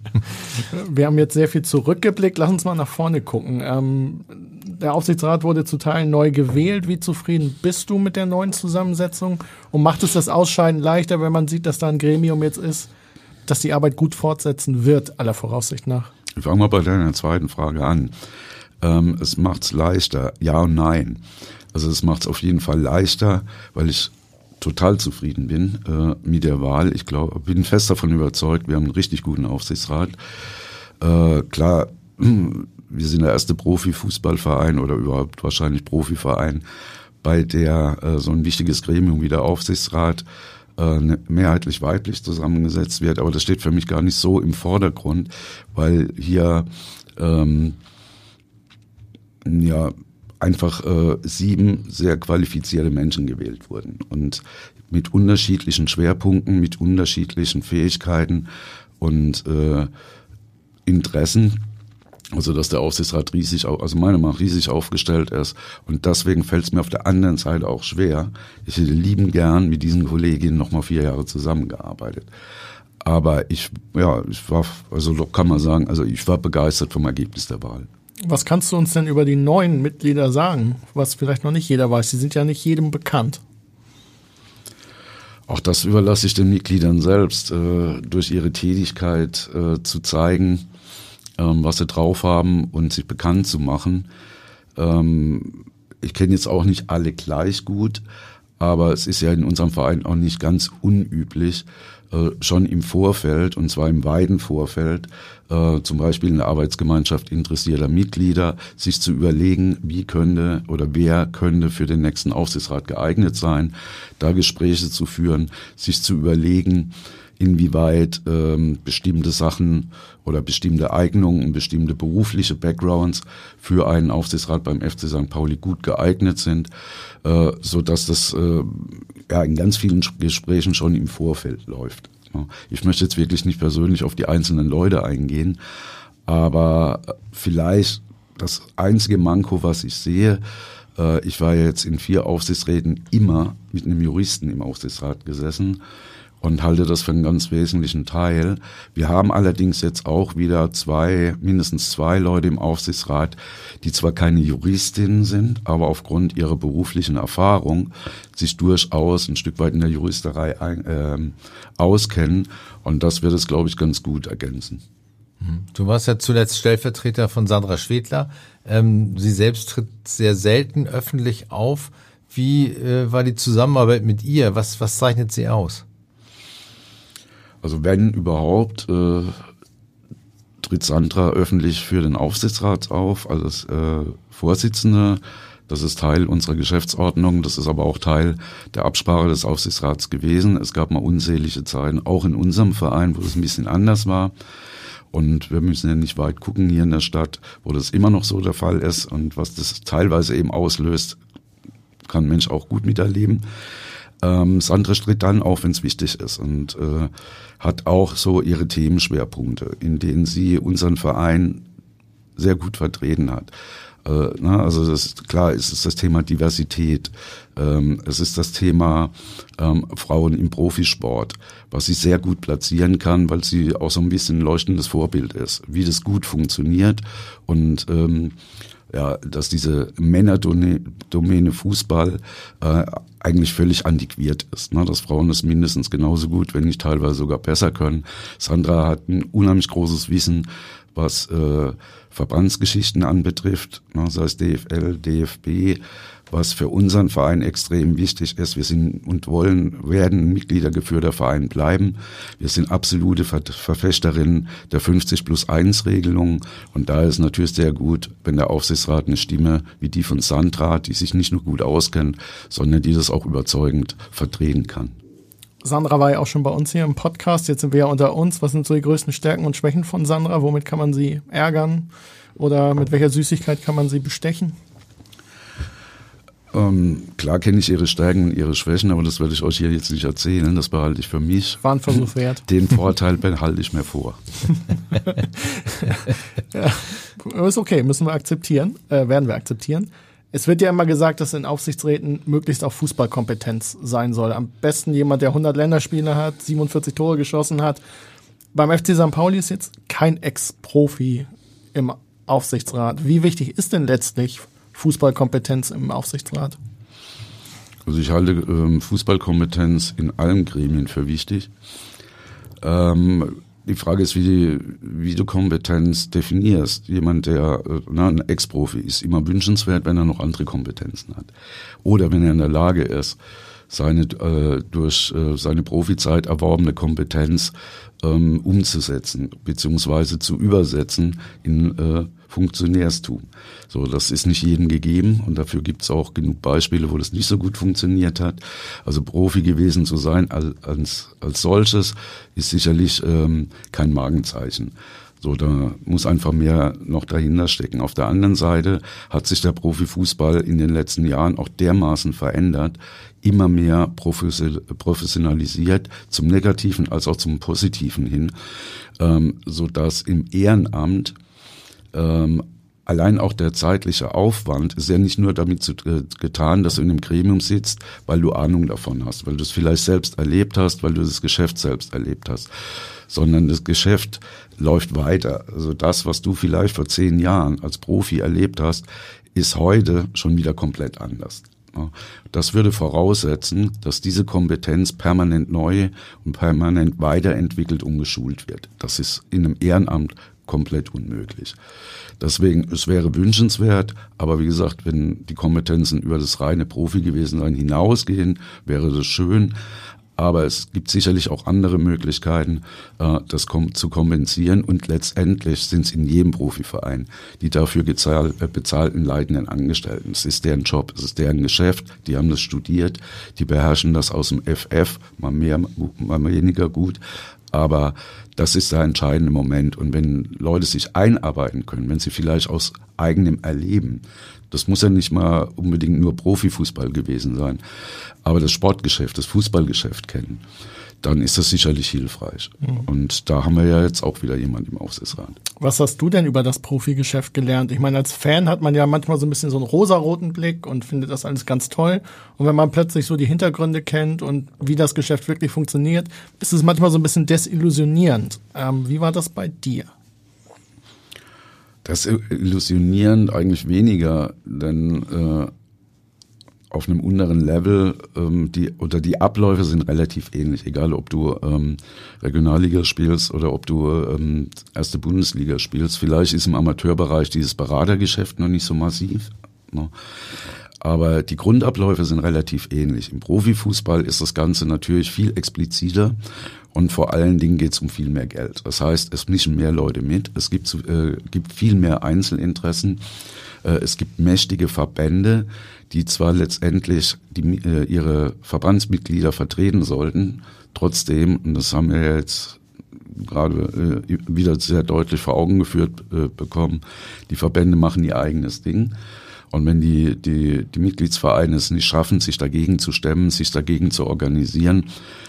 Wir haben jetzt sehr viel zurückgeblickt. Lass uns mal nach vorne gucken. Ähm, der Aufsichtsrat wurde zu Teilen neu gewählt. Wie zufrieden bist du mit der neuen Zusammensetzung? Und macht es das Ausscheiden leichter, wenn man sieht, dass da ein Gremium jetzt ist, das die Arbeit gut fortsetzen wird, aller Voraussicht nach? Ich fange mal bei deiner zweiten Frage an. Ähm, es macht es leichter, ja und nein. Also es macht es auf jeden Fall leichter, weil ich total zufrieden bin äh, mit der Wahl. Ich glaube, bin fest davon überzeugt, wir haben einen richtig guten Aufsichtsrat. Äh, klar, <clears throat> wir sind der erste Profifußballverein oder überhaupt wahrscheinlich Profiverein, bei der äh, so ein wichtiges Gremium wie der Aufsichtsrat äh, ne, mehrheitlich weiblich zusammengesetzt wird. Aber das steht für mich gar nicht so im Vordergrund, weil hier ähm, ja einfach äh, sieben sehr qualifizierte Menschen gewählt wurden und mit unterschiedlichen Schwerpunkten, mit unterschiedlichen Fähigkeiten und äh, Interessen. Also dass der Aufsichtsrat riesig, also meiner Meinung nach riesig aufgestellt ist. Und deswegen fällt es mir auf der anderen Seite auch schwer. Ich hätte lieben gern mit diesen Kolleginnen nochmal vier Jahre zusammengearbeitet. Aber ich, ja, ich war, also kann man sagen, also ich war begeistert vom Ergebnis der Wahl. Was kannst du uns denn über die neuen Mitglieder sagen, was vielleicht noch nicht jeder weiß? Sie sind ja nicht jedem bekannt. Auch das überlasse ich den Mitgliedern selbst, äh, durch ihre Tätigkeit äh, zu zeigen, ähm, was sie drauf haben und sich bekannt zu machen. Ähm, ich kenne jetzt auch nicht alle gleich gut, aber es ist ja in unserem Verein auch nicht ganz unüblich, äh, schon im Vorfeld, und zwar im weiten Vorfeld, äh, zum Beispiel in der Arbeitsgemeinschaft interessierter Mitglieder, sich zu überlegen, wie könnte oder wer könnte für den nächsten Aufsichtsrat geeignet sein, da Gespräche zu führen, sich zu überlegen, inwieweit ähm, bestimmte Sachen oder bestimmte Eignungen bestimmte berufliche Backgrounds für einen Aufsichtsrat beim FC St. Pauli gut geeignet sind, äh, so dass das äh, ja in ganz vielen Gesprächen schon im Vorfeld läuft. Ich möchte jetzt wirklich nicht persönlich auf die einzelnen Leute eingehen, aber vielleicht das einzige Manko, was ich sehe, äh, ich war jetzt in vier Aufsichtsräten immer mit einem Juristen im Aufsichtsrat gesessen und halte das für einen ganz wesentlichen Teil. Wir haben allerdings jetzt auch wieder zwei, mindestens zwei Leute im Aufsichtsrat, die zwar keine Juristinnen sind, aber aufgrund ihrer beruflichen Erfahrung sich durchaus ein Stück weit in der Juristerei ein, äh, auskennen. Und das wird es, glaube ich, ganz gut ergänzen. Mhm. Du warst ja zuletzt Stellvertreter von Sandra Schwedler. Ähm, sie selbst tritt sehr selten öffentlich auf. Wie äh, war die Zusammenarbeit mit ihr? Was, was zeichnet sie aus? Also wenn überhaupt, äh, tritt Sandra öffentlich für den Aufsichtsrat auf als äh, Vorsitzende. Das ist Teil unserer Geschäftsordnung, das ist aber auch Teil der Absprache des Aufsichtsrats gewesen. Es gab mal unzählige Zeiten, auch in unserem Verein, wo es ein bisschen anders war. Und wir müssen ja nicht weit gucken hier in der Stadt, wo das immer noch so der Fall ist und was das teilweise eben auslöst, kann ein Mensch auch gut miterleben. Ähm, Sandra stritt dann auch, wenn es wichtig ist und äh, hat auch so ihre Themenschwerpunkte, in denen sie unseren Verein sehr gut vertreten hat. Äh, na, also das ist, klar, es ist das Thema Diversität, ähm, es ist das Thema ähm, Frauen im Profisport, was sie sehr gut platzieren kann, weil sie auch so ein bisschen ein leuchtendes Vorbild ist, wie das gut funktioniert und ähm, ja, dass diese Männerdomäne Fußball äh, eigentlich völlig antiquiert ist. Ne? Dass Frauen es mindestens genauso gut, wenn nicht teilweise sogar besser können. Sandra hat ein unheimlich großes Wissen, was äh, Verbandsgeschichten anbetrifft, ne? sei es DFL, DFB, was für unseren Verein extrem wichtig ist. Wir sind und wollen, werden Mitgliedergeführter Verein bleiben. Wir sind absolute Ver Verfechterinnen der 50 plus 1 Regelung. Und da ist natürlich sehr gut, wenn der Aufsichtsrat eine Stimme wie die von Sandra, die sich nicht nur gut auskennt, sondern die das auch überzeugend vertreten kann. Sandra war ja auch schon bei uns hier im Podcast. Jetzt sind wir ja unter uns. Was sind so die größten Stärken und Schwächen von Sandra? Womit kann man sie ärgern? Oder mit welcher Süßigkeit kann man sie bestechen? Ähm, klar kenne ich ihre Stärken und ihre Schwächen, aber das werde ich euch hier jetzt nicht erzählen. Das behalte ich für mich. War ein Versuch wert. Den Vorteil behalte ich mir vor. <laughs> ja, ist okay, müssen wir akzeptieren, äh, werden wir akzeptieren. Es wird ja immer gesagt, dass in Aufsichtsräten möglichst auch Fußballkompetenz sein soll. Am besten jemand, der 100 Länderspiele hat, 47 Tore geschossen hat. Beim FC St. Pauli ist jetzt kein Ex-Profi im Aufsichtsrat. Wie wichtig ist denn letztlich Fußballkompetenz im Aufsichtsrat? Also ich halte ähm, Fußballkompetenz in allen Gremien für wichtig. Ähm, die Frage ist, wie, wie du Kompetenz definierst. Jemand, der äh, na, ein Ex-Profi ist immer wünschenswert, wenn er noch andere Kompetenzen hat. Oder wenn er in der Lage ist, seine äh, durch äh, seine Profizeit erworbene Kompetenz ähm, umzusetzen beziehungsweise zu übersetzen in äh, Funktionärstum. So, das ist nicht jedem gegeben und dafür gibt es auch genug Beispiele, wo das nicht so gut funktioniert hat. Also Profi gewesen zu sein als, als, solches ist sicherlich ähm, kein Magenzeichen. So, da muss einfach mehr noch dahinter stecken. Auf der anderen Seite hat sich der Profifußball in den letzten Jahren auch dermaßen verändert, immer mehr professionalisiert, zum Negativen als auch zum Positiven hin, ähm, so dass im Ehrenamt ähm, allein auch der zeitliche Aufwand ist ja nicht nur damit zu, äh, getan, dass du in einem Gremium sitzt, weil du Ahnung davon hast, weil du es vielleicht selbst erlebt hast, weil du das Geschäft selbst erlebt hast, sondern das Geschäft läuft weiter. Also das, was du vielleicht vor zehn Jahren als Profi erlebt hast, ist heute schon wieder komplett anders. Das würde voraussetzen, dass diese Kompetenz permanent neu und permanent weiterentwickelt und geschult wird. Das ist in einem Ehrenamt komplett unmöglich. Deswegen, es wäre wünschenswert, aber wie gesagt, wenn die Kompetenzen über das reine Profi gewesen sein hinausgehen, wäre das schön. Aber es gibt sicherlich auch andere Möglichkeiten, äh, das zu kompensieren. Und letztendlich sind es in jedem Profiverein die dafür äh, bezahlten leitenden Angestellten. Es ist deren Job, es ist deren Geschäft. Die haben das studiert, die beherrschen das aus dem FF, mal mehr, mal weniger gut. Aber das ist der entscheidende Moment. Und wenn Leute sich einarbeiten können, wenn sie vielleicht aus eigenem Erleben, das muss ja nicht mal unbedingt nur Profifußball gewesen sein, aber das Sportgeschäft, das Fußballgeschäft kennen, dann ist das sicherlich hilfreich. Mhm. Und da haben wir ja jetzt auch wieder jemand im Aufsichtsrat. Was hast du denn über das Profigeschäft gelernt? Ich meine, als Fan hat man ja manchmal so ein bisschen so einen rosaroten Blick und findet das alles ganz toll. Und wenn man plötzlich so die Hintergründe kennt und wie das Geschäft wirklich funktioniert, ist es manchmal so ein bisschen desillusionierend. Ähm, wie war das bei dir? Das illusionierend eigentlich weniger, denn äh, auf einem unteren Level, ähm, die, oder die Abläufe sind relativ ähnlich, egal ob du ähm, Regionalliga spielst oder ob du ähm, erste Bundesliga spielst. Vielleicht ist im Amateurbereich dieses Beratergeschäft noch nicht so massiv. Ne? Aber die Grundabläufe sind relativ ähnlich. Im Profifußball ist das Ganze natürlich viel expliziter und vor allen Dingen geht es um viel mehr Geld. Das heißt, es mischen mehr Leute mit, es gibt, äh, gibt viel mehr Einzelinteressen, äh, es gibt mächtige Verbände, die zwar letztendlich die, äh, ihre Verbandsmitglieder vertreten sollten, trotzdem, und das haben wir jetzt gerade äh, wieder sehr deutlich vor Augen geführt äh, bekommen, die Verbände machen ihr eigenes Ding. Und wenn die, die, die Mitgliedsvereine es nicht schaffen, sich dagegen zu stemmen, sich dagegen zu organisieren,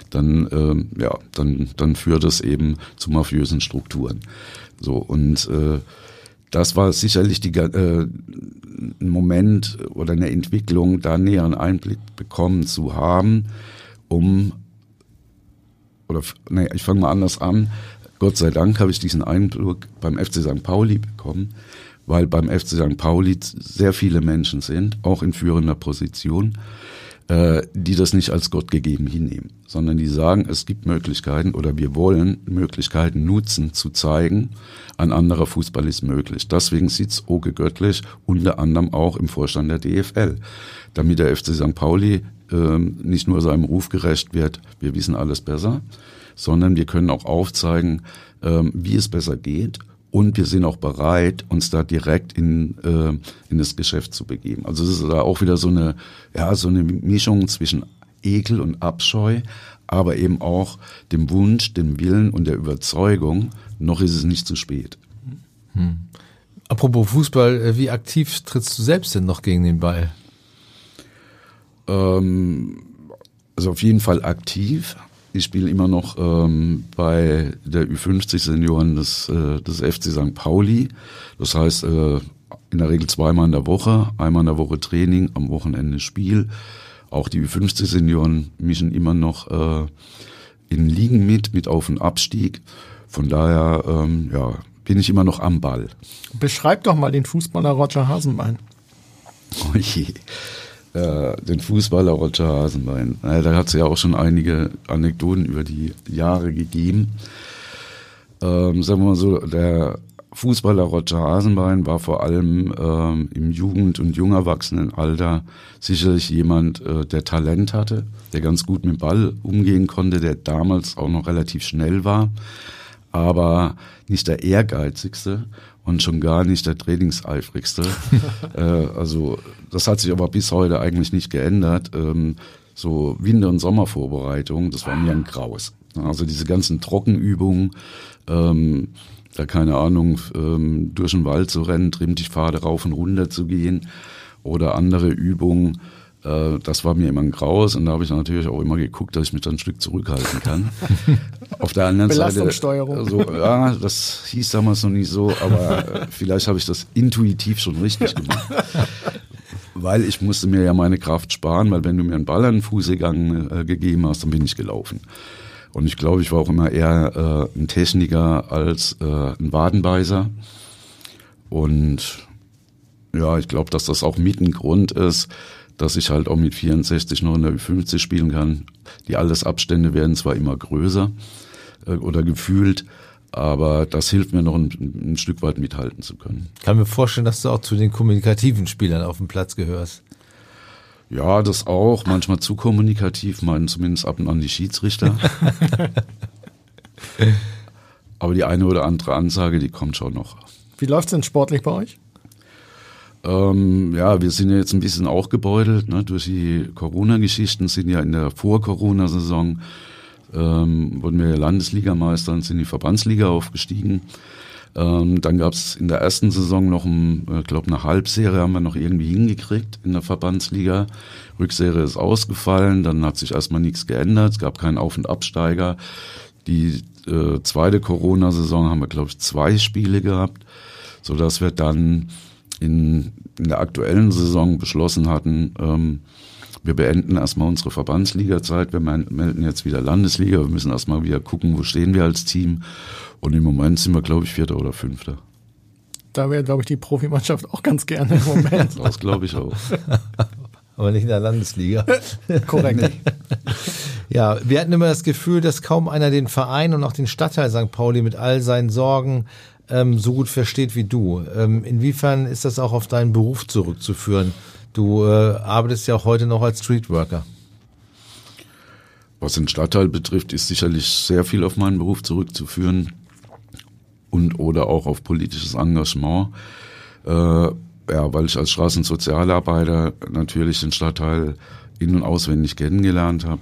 dann, äh, ja, dann, dann führt es eben zu mafiösen Strukturen. So, und äh, das war sicherlich die, äh, ein Moment oder eine Entwicklung, da näheren Einblick bekommen zu haben, um, oder nee, ich fange mal anders an. Gott sei Dank habe ich diesen Einblick beim FC St. Pauli bekommen, weil beim FC St. Pauli sehr viele Menschen sind, auch in führender Position, äh, die das nicht als Gott gegeben hinnehmen, sondern die sagen, es gibt Möglichkeiten oder wir wollen Möglichkeiten nutzen, zu zeigen, ein anderer Fußball ist möglich. Deswegen sitzt Oge Göttlich unter anderem auch im Vorstand der DFL, damit der FC St. Pauli äh, nicht nur seinem Ruf gerecht wird, wir wissen alles besser, sondern wir können auch aufzeigen, äh, wie es besser geht und wir sind auch bereit, uns da direkt in, äh, in das Geschäft zu begeben. Also es ist da auch wieder so eine, ja, so eine Mischung zwischen Ekel und Abscheu, aber eben auch dem Wunsch, dem Willen und der Überzeugung, noch ist es nicht zu spät. Hm. Apropos Fußball, äh, wie aktiv trittst du selbst denn noch gegen den Ball? Ähm, also auf jeden Fall aktiv. Ich spiele immer noch ähm, bei der Ü50-Senioren des, äh, des FC St. Pauli. Das heißt, äh, in der Regel zweimal in der Woche, einmal in der Woche Training, am Wochenende Spiel. Auch die Ü50-Senioren mischen immer noch äh, in Ligen mit, mit Auf- und Abstieg. Von daher, ähm, ja, bin ich immer noch am Ball. Beschreib doch mal den Fußballer Roger Hasenbein. Oh je. Äh, den Fußballer Roger Hasenbein. Äh, da hat es ja auch schon einige Anekdoten über die Jahre gegeben. Ähm, sagen wir mal so, der Fußballer Roger Hasenbein war vor allem ähm, im Jugend- und Jungerwachsenenalter sicherlich jemand, äh, der Talent hatte, der ganz gut mit dem Ball umgehen konnte, der damals auch noch relativ schnell war aber nicht der ehrgeizigste und schon gar nicht der trainingseifrigste. <laughs> äh, also das hat sich aber bis heute eigentlich nicht geändert. Ähm, so Winter- und Sommervorbereitung, das war mir ein Graus. Also diese ganzen Trockenübungen, ähm, da keine Ahnung, ähm, durch den Wald zu rennen, Trimmdichtpfade rauf und runter zu gehen oder andere Übungen. Äh, das war mir immer ein Graus und da habe ich natürlich auch immer geguckt, dass ich mich dann ein Stück zurückhalten kann. <laughs> Auf der anderen Seite, so, ja, das hieß damals noch nicht so, aber äh, vielleicht habe ich das intuitiv schon richtig gemacht. <laughs> Weil ich musste mir ja meine Kraft sparen, weil wenn du mir einen Ball an den Fuß gegangen, äh, gegeben hast, dann bin ich gelaufen. Und ich glaube, ich war auch immer eher äh, ein Techniker als äh, ein Wadenbeißer. Und ja, ich glaube, dass das auch mit ein Grund ist, dass ich halt auch mit 64 noch in der Ü50 spielen kann. Die Altersabstände werden zwar immer größer äh, oder gefühlt, aber das hilft mir noch ein, ein, Stück weit mithalten zu können. Ich kann mir vorstellen, dass du auch zu den kommunikativen Spielern auf dem Platz gehörst. Ja, das auch. Manchmal zu kommunikativ, meinen zumindest ab und an die Schiedsrichter. <laughs> aber die eine oder andere Ansage, die kommt schon noch. Wie läuft es denn sportlich bei euch? Ähm, ja, wir sind ja jetzt ein bisschen auch gebeutelt ne, durch die Corona-Geschichten, sind ja in der Vor-Corona-Saison, ähm, wurden wir Landesligameister und sind in die Verbandsliga aufgestiegen. Ähm, dann gab es in der ersten Saison noch, ein, ich glaube, eine Halbserie haben wir noch irgendwie hingekriegt in der Verbandsliga. Rückserie ist ausgefallen, dann hat sich erstmal nichts geändert, es gab keinen Auf- und Absteiger. Die äh, zweite Corona-Saison haben wir, glaube ich, zwei Spiele gehabt, so dass wir dann in, in der aktuellen Saison beschlossen hatten, ähm, wir beenden erstmal unsere Verbandsliga-Zeit, wir melden jetzt wieder Landesliga, wir müssen erstmal wieder gucken, wo stehen wir als Team. Und im Moment sind wir, glaube ich, Vierter oder Fünfter. Da wäre, glaube ich, die Profimannschaft auch ganz gerne im Moment. <laughs> das glaube ich auch. <laughs> Aber nicht in der Landesliga. Korrekt. <laughs> Ja, wir hatten immer das Gefühl, dass kaum einer den Verein und auch den Stadtteil St. Pauli mit all seinen Sorgen ähm, so gut versteht wie du. Ähm, inwiefern ist das auch auf deinen Beruf zurückzuführen? Du äh, arbeitest ja auch heute noch als Streetworker. Was den Stadtteil betrifft, ist sicherlich sehr viel auf meinen Beruf zurückzuführen und oder auch auf politisches Engagement. Äh, ja, weil ich als Straßensozialarbeiter natürlich den Stadtteil in- und auswendig kennengelernt habe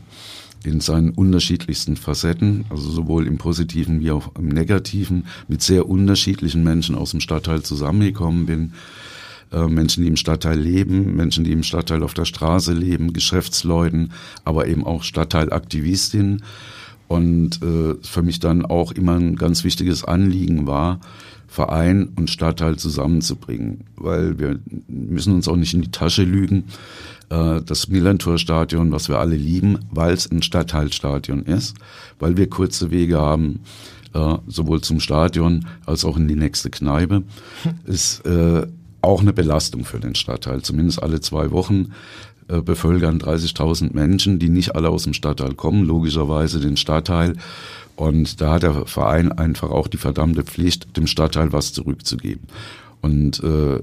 in seinen unterschiedlichsten Facetten, also sowohl im positiven wie auch im negativen, mit sehr unterschiedlichen Menschen aus dem Stadtteil zusammengekommen bin. Äh, Menschen, die im Stadtteil leben, Menschen, die im Stadtteil auf der Straße leben, Geschäftsleuten, aber eben auch Stadtteilaktivistinnen. Und äh, für mich dann auch immer ein ganz wichtiges Anliegen war, Verein und Stadtteil zusammenzubringen, weil wir müssen uns auch nicht in die Tasche lügen. Äh, das Millantor-Stadion, was wir alle lieben, weil es ein Stadtteilstadion ist, weil wir kurze Wege haben, äh, sowohl zum Stadion als auch in die nächste Kneipe, ist äh, auch eine Belastung für den Stadtteil. Zumindest alle zwei Wochen bevölkern 30.000 Menschen, die nicht alle aus dem Stadtteil kommen, logischerweise den Stadtteil. Und da hat der Verein einfach auch die verdammte Pflicht, dem Stadtteil was zurückzugeben. Und äh,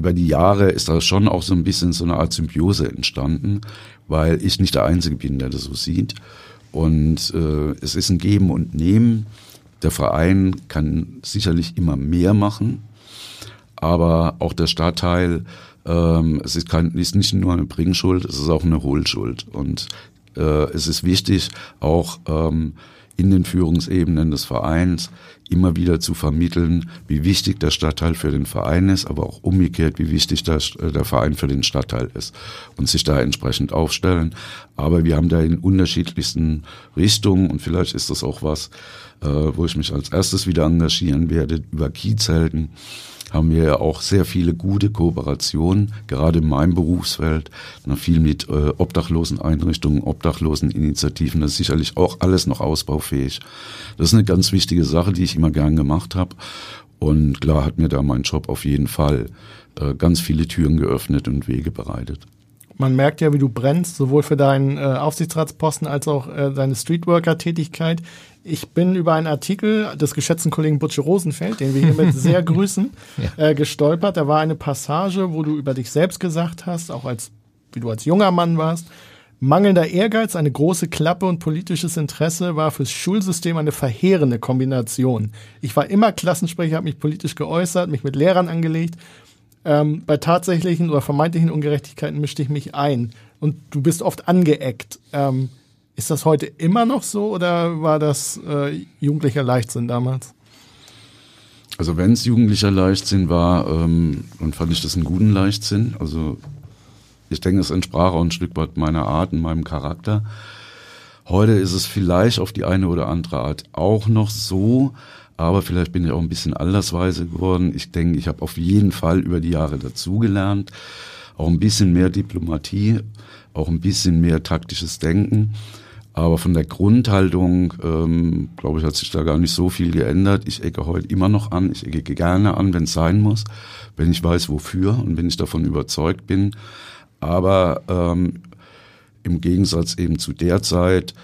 über die Jahre ist da schon auch so ein bisschen so eine Art Symbiose entstanden, weil ich nicht der Einzige bin, der das so sieht. Und äh, es ist ein Geben und Nehmen. Der Verein kann sicherlich immer mehr machen, aber auch der Stadtteil, ähm, es ist, kein, ist nicht nur eine Bringschuld, es ist auch eine Hohlschuld. Und äh, es ist wichtig, auch ähm, in den Führungsebenen des Vereins immer wieder zu vermitteln, wie wichtig der Stadtteil für den Verein ist, aber auch umgekehrt, wie wichtig der, äh, der Verein für den Stadtteil ist und sich da entsprechend aufstellen. Aber wir haben da in unterschiedlichsten Richtungen und vielleicht ist das auch was, äh, wo ich mich als erstes wieder engagieren werde, über Kiezhelden haben wir ja auch sehr viele gute Kooperationen, gerade in meinem Berufsfeld, na, viel mit äh, Obdachloseneinrichtungen, Obdachloseninitiativen, das ist sicherlich auch alles noch ausbaufähig. Das ist eine ganz wichtige Sache, die ich immer gern gemacht habe. Und klar hat mir da mein Job auf jeden Fall äh, ganz viele Türen geöffnet und Wege bereitet. Man merkt ja, wie du brennst, sowohl für deinen äh, Aufsichtsratsposten als auch äh, deine Streetworker-Tätigkeit. Ich bin über einen Artikel des geschätzten Kollegen Butche Rosenfeld, den wir hiermit <laughs> sehr grüßen, ja. äh, gestolpert. Da war eine Passage, wo du über dich selbst gesagt hast, auch als, wie du als junger Mann warst, Mangelnder Ehrgeiz, eine große Klappe und politisches Interesse war fürs Schulsystem eine verheerende Kombination. Ich war immer Klassensprecher, habe mich politisch geäußert, mich mit Lehrern angelegt. Ähm, bei tatsächlichen oder vermeintlichen Ungerechtigkeiten mischte ich mich ein. Und du bist oft angeeckt. Ähm, ist das heute immer noch so oder war das äh, jugendlicher Leichtsinn damals? Also wenn es jugendlicher Leichtsinn war, ähm, dann fand ich das einen guten Leichtsinn. Also ich denke, es entsprach auch ein Stück weit meiner Art und meinem Charakter. Heute ist es vielleicht auf die eine oder andere Art auch noch so, aber vielleicht bin ich auch ein bisschen andersweise geworden. Ich denke, ich habe auf jeden Fall über die Jahre dazugelernt, auch ein bisschen mehr Diplomatie, auch ein bisschen mehr taktisches Denken. Aber von der Grundhaltung, ähm, glaube ich, hat sich da gar nicht so viel geändert. Ich ecke heute immer noch an. Ich ecke gerne an, wenn es sein muss, wenn ich weiß, wofür und wenn ich davon überzeugt bin. Aber ähm, im Gegensatz eben zu der Zeit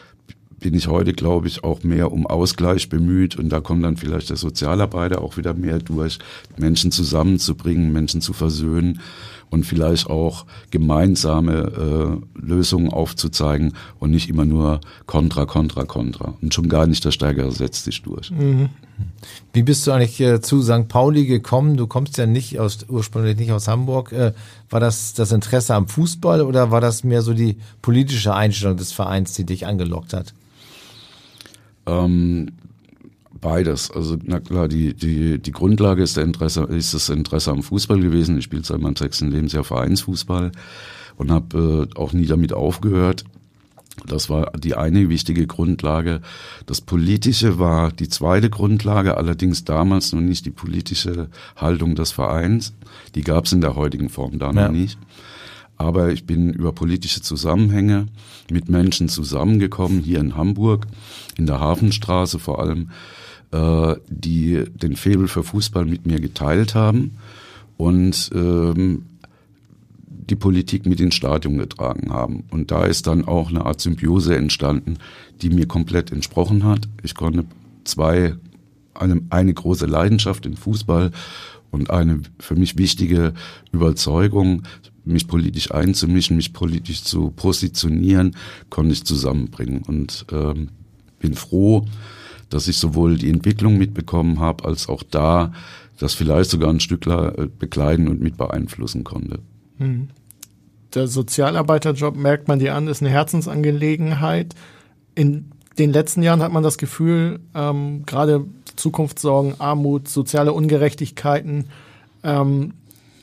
bin ich heute, glaube ich, auch mehr um Ausgleich bemüht und da kommt dann vielleicht der Sozialarbeiter auch wieder mehr durch, Menschen zusammenzubringen, Menschen zu versöhnen und vielleicht auch gemeinsame äh, Lösungen aufzuzeigen und nicht immer nur Kontra, Kontra, Kontra. Und schon gar nicht der Stärkere setzt sich durch. Mhm. Wie bist du eigentlich äh, zu St. Pauli gekommen? Du kommst ja nicht aus, ursprünglich nicht aus Hamburg. Äh, war das das Interesse am Fußball oder war das mehr so die politische Einstellung des Vereins, die dich angelockt hat? Ähm, beides. Also na klar, die, die, die Grundlage ist, der Interesse, ist das Interesse am Fußball gewesen. Ich spiele seit meinem sechsten Lebensjahr Vereinsfußball und habe äh, auch nie damit aufgehört. Das war die eine wichtige Grundlage. Das Politische war die zweite Grundlage, allerdings damals noch nicht die politische Haltung des Vereins. Die gab es in der heutigen Form da ja. noch nicht. Aber ich bin über politische Zusammenhänge mit Menschen zusammengekommen, hier in Hamburg, in der Hafenstraße vor allem, äh, die den Febel für Fußball mit mir geteilt haben und ähm, die Politik mit ins Stadion getragen haben. Und da ist dann auch eine Art Symbiose entstanden, die mir komplett entsprochen hat. Ich konnte zwei, eine, eine große Leidenschaft im Fußball und eine für mich wichtige Überzeugung, mich politisch einzumischen, mich politisch zu positionieren, konnte ich zusammenbringen. Und ähm, bin froh, dass ich sowohl die Entwicklung mitbekommen habe, als auch da das vielleicht sogar ein Stück äh, begleiten und mit beeinflussen konnte. Mhm. Der Sozialarbeiterjob, merkt man dir an, ist eine Herzensangelegenheit. In den letzten Jahren hat man das Gefühl, ähm, gerade Zukunftssorgen, Armut, soziale Ungerechtigkeiten, ähm,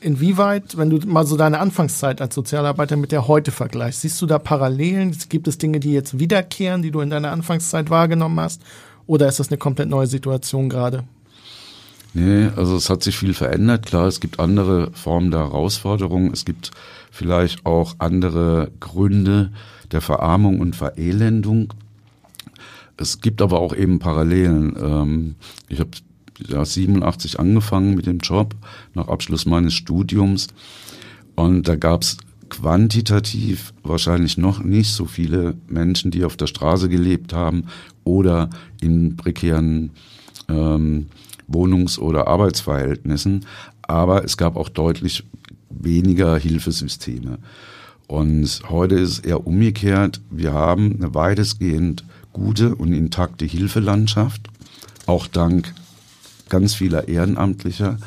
inwieweit, wenn du mal so deine Anfangszeit als Sozialarbeiter mit der heute vergleichst, siehst du da Parallelen? Gibt es Dinge, die jetzt wiederkehren, die du in deiner Anfangszeit wahrgenommen hast? Oder ist das eine komplett neue Situation gerade? Nee, also es hat sich viel verändert. Klar, es gibt andere Formen der Herausforderungen. Es gibt vielleicht auch andere Gründe der Verarmung und Verelendung. Es gibt aber auch eben Parallelen. Ähm, ich habe ja, 87 angefangen mit dem Job nach Abschluss meines Studiums und da gab es quantitativ wahrscheinlich noch nicht so viele Menschen, die auf der Straße gelebt haben oder in prekären ähm, Wohnungs- oder Arbeitsverhältnissen, aber es gab auch deutlich weniger Hilfesysteme. Und heute ist es eher umgekehrt. Wir haben eine weitestgehend gute und intakte Hilfelandschaft, auch dank ganz vieler Ehrenamtlicher.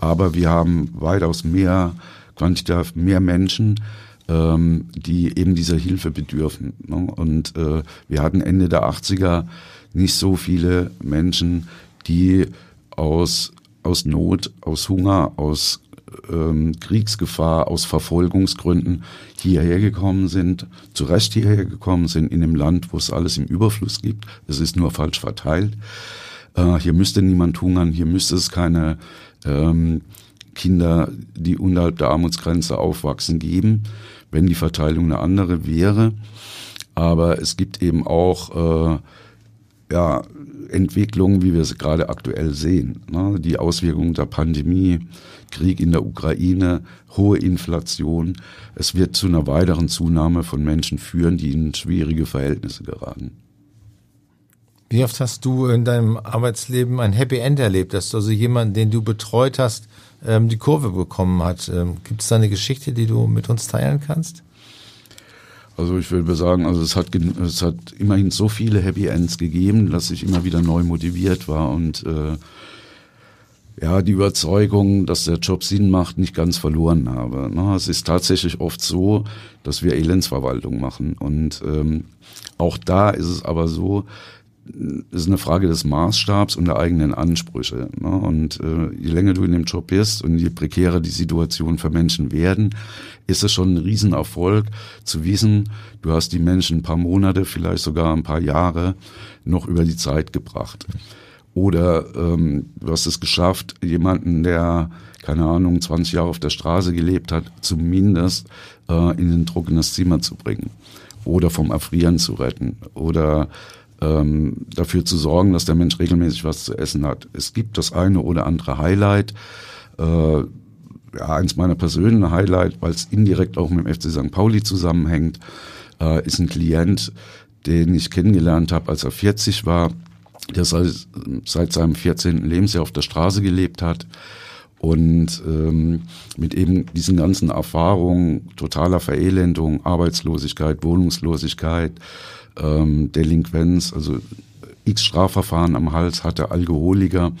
Aber wir haben weitaus mehr quantitativ mehr Menschen, ähm, die eben dieser Hilfe bedürfen. Ne? Und äh, wir hatten Ende der 80er nicht so viele Menschen, die aus, aus Not, aus Hunger, aus ähm, Kriegsgefahr, aus Verfolgungsgründen hierher gekommen sind, zu Recht hierher gekommen sind in einem Land, wo es alles im Überfluss gibt. Es ist nur falsch verteilt. Äh, hier müsste niemand hungern, hier müsste es keine ähm, Kinder, die unterhalb der Armutsgrenze aufwachsen, geben, wenn die Verteilung eine andere wäre. Aber es gibt eben auch äh, ja, Entwicklungen, wie wir es gerade aktuell sehen. Ne? Die Auswirkungen der Pandemie, Krieg in der Ukraine, hohe Inflation. Es wird zu einer weiteren Zunahme von Menschen führen, die in schwierige Verhältnisse geraten. Wie oft hast du in deinem Arbeitsleben ein Happy End erlebt, dass also jemanden, den du betreut hast, ähm, die Kurve bekommen hat? Ähm, Gibt es da eine Geschichte, die du mit uns teilen kannst? Also ich würde sagen, also es hat, es hat immerhin so viele Happy Ends gegeben, dass ich immer wieder neu motiviert war und äh, ja, die Überzeugung, dass der Job Sinn macht, nicht ganz verloren habe. Ne? Es ist tatsächlich oft so, dass wir Elendsverwaltung machen. Und ähm, auch da ist es aber so, ist eine Frage des Maßstabs und der eigenen Ansprüche. Ne? Und äh, je länger du in dem Job bist und je prekärer die Situation für Menschen werden, ist es schon ein Riesenerfolg zu wissen, du hast die Menschen ein paar Monate, vielleicht sogar ein paar Jahre noch über die Zeit gebracht. Oder ähm, du hast es geschafft, jemanden, der, keine Ahnung, 20 Jahre auf der Straße gelebt hat, zumindest äh, in ein trockenes Zimmer zu bringen. Oder vom Erfrieren zu retten. Oder ähm, dafür zu sorgen, dass der Mensch regelmäßig was zu essen hat. Es gibt das eine oder andere Highlight. Äh, ja, eins meiner persönlichen Highlight, weil es indirekt auch mit dem FC St. Pauli zusammenhängt, äh, ist ein Klient, den ich kennengelernt habe, als er 40 war, der seit, seit seinem 14. Lebensjahr auf der Straße gelebt hat und ähm, mit eben diesen ganzen Erfahrungen totaler Verelendung, Arbeitslosigkeit, Wohnungslosigkeit, ähm, Delinquenz, also x Strafverfahren am Hals hatte, Alkoholiker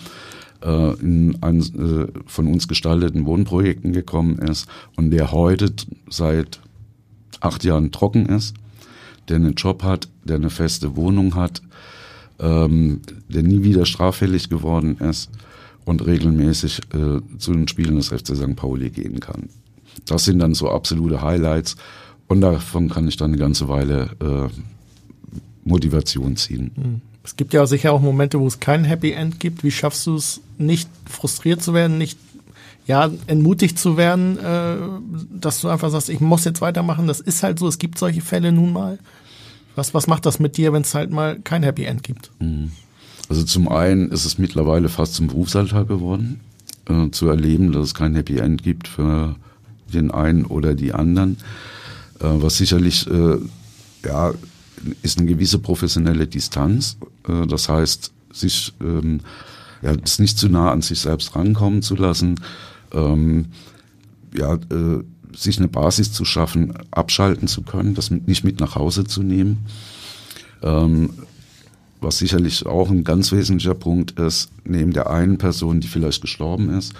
äh, in ein äh, von uns gestalteten Wohnprojekten gekommen ist und der heute seit acht Jahren trocken ist, der einen Job hat, der eine feste Wohnung hat, ähm, der nie wieder straffällig geworden ist und regelmäßig äh, zu den Spielen des FC St. Pauli gehen kann. Das sind dann so absolute Highlights und davon kann ich dann eine ganze Weile äh, Motivation ziehen. Hm. Es gibt ja sicher auch Momente, wo es kein Happy End gibt. Wie schaffst du es, nicht frustriert zu werden, nicht ja, entmutigt zu werden, äh, dass du einfach sagst, ich muss jetzt weitermachen, das ist halt so, es gibt solche Fälle nun mal. Was, was macht das mit dir, wenn es halt mal kein Happy End gibt? Hm. Also zum einen ist es mittlerweile fast zum Berufsalltag geworden, äh, zu erleben, dass es kein Happy End gibt für den einen oder die anderen, äh, was sicherlich äh, ja ist eine gewisse professionelle Distanz. Äh, das heißt, sich ähm, ja, das nicht zu nah an sich selbst rankommen zu lassen, ähm, ja, äh, sich eine Basis zu schaffen, abschalten zu können, das nicht mit nach Hause zu nehmen. Ähm, was sicherlich auch ein ganz wesentlicher Punkt ist, neben der einen Person, die vielleicht gestorben ist,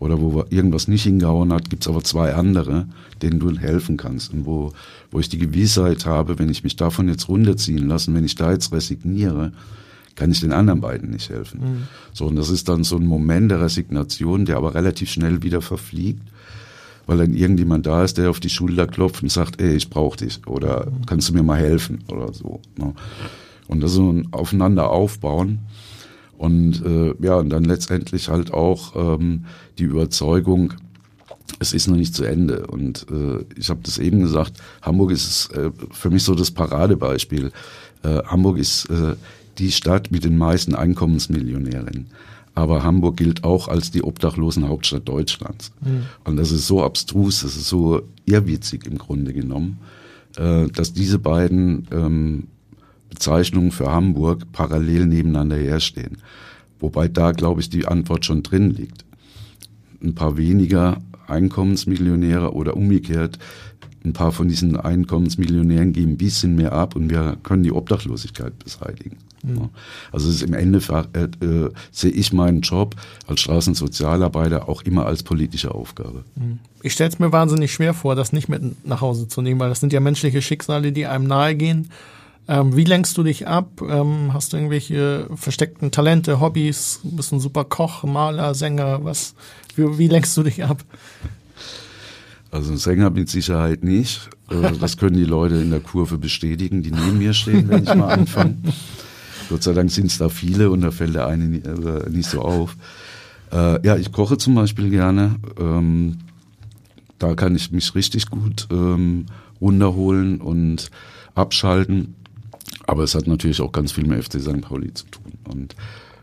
oder wo irgendwas nicht hingehauen hat, gibt's aber zwei andere, denen du helfen kannst und wo, wo ich die Gewissheit habe, wenn ich mich davon jetzt runterziehen lasse, wenn ich da jetzt resigniere, kann ich den anderen beiden nicht helfen. Mhm. So, und das ist dann so ein Moment der Resignation, der aber relativ schnell wieder verfliegt, weil dann irgendjemand da ist, der auf die Schulter klopft und sagt, ey, ich brauche dich oder mhm. kannst du mir mal helfen oder so. Ne? Und das so ein Aufeinander aufbauen. Und äh, ja, und dann letztendlich halt auch ähm, die Überzeugung, es ist noch nicht zu Ende. Und äh, ich habe das eben gesagt, Hamburg ist äh, für mich so das Paradebeispiel. Äh, Hamburg ist äh, die Stadt mit den meisten Einkommensmillionären. Aber Hamburg gilt auch als die obdachlosen Hauptstadt Deutschlands. Mhm. Und das ist so abstrus, das ist so irrwitzig im Grunde genommen, äh, dass diese beiden ähm, Bezeichnungen für Hamburg parallel nebeneinander herstehen. Wobei da, glaube ich, die Antwort schon drin liegt. Ein paar weniger Einkommensmillionäre oder umgekehrt, ein paar von diesen Einkommensmillionären geben ein bisschen mehr ab und wir können die Obdachlosigkeit beseitigen. Mhm. Also es ist im Endeffekt äh, äh, sehe ich meinen Job als Straßensozialarbeiter auch immer als politische Aufgabe. Mhm. Ich stelle es mir wahnsinnig schwer vor, das nicht mit nach Hause zu nehmen, weil das sind ja menschliche Schicksale, die einem nahegehen. Ähm, wie lenkst du dich ab? Ähm, hast du irgendwelche versteckten Talente, Hobbys? Bist ein super Koch, Maler, Sänger? Was? Wie, wie lenkst du dich ab? Also ein Sänger mit Sicherheit nicht. Äh, das können die Leute in der Kurve bestätigen, die neben mir stehen, wenn ich mal anfange. Gott sei Dank sind es da viele und da fällt der eine äh, nicht so auf. Äh, ja, ich koche zum Beispiel gerne. Ähm, da kann ich mich richtig gut ähm, runterholen und abschalten. Aber es hat natürlich auch ganz viel mit FC St. Pauli zu tun. Und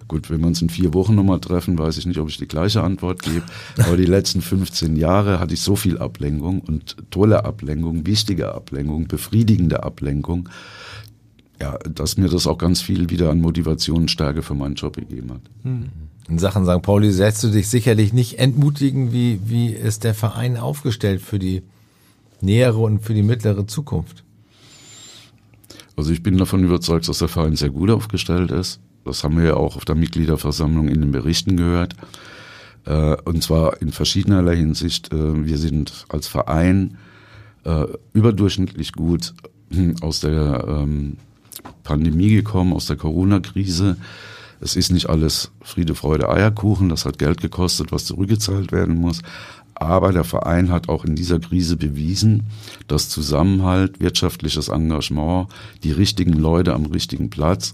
gut, wenn wir uns in vier Wochen nochmal treffen, weiß ich nicht, ob ich die gleiche Antwort gebe. Aber die letzten 15 Jahre hatte ich so viel Ablenkung und tolle Ablenkung, wichtige Ablenkung, befriedigende Ablenkung, ja, dass mir das auch ganz viel wieder an Motivation und Stärke für meinen Job gegeben hat. Hm. In Sachen St. Pauli setzt du dich sicherlich nicht entmutigen, wie, wie ist der Verein aufgestellt für die nähere und für die mittlere Zukunft? Also ich bin davon überzeugt, dass der Verein sehr gut aufgestellt ist. Das haben wir ja auch auf der Mitgliederversammlung in den Berichten gehört. Äh, und zwar in verschiedenerlei Hinsicht. Äh, wir sind als Verein äh, überdurchschnittlich gut aus der ähm, Pandemie gekommen, aus der Corona-Krise. Es ist nicht alles Friede, Freude, Eierkuchen. Das hat Geld gekostet, was zurückgezahlt werden muss. Aber der Verein hat auch in dieser Krise bewiesen, dass Zusammenhalt, wirtschaftliches Engagement, die richtigen Leute am richtigen Platz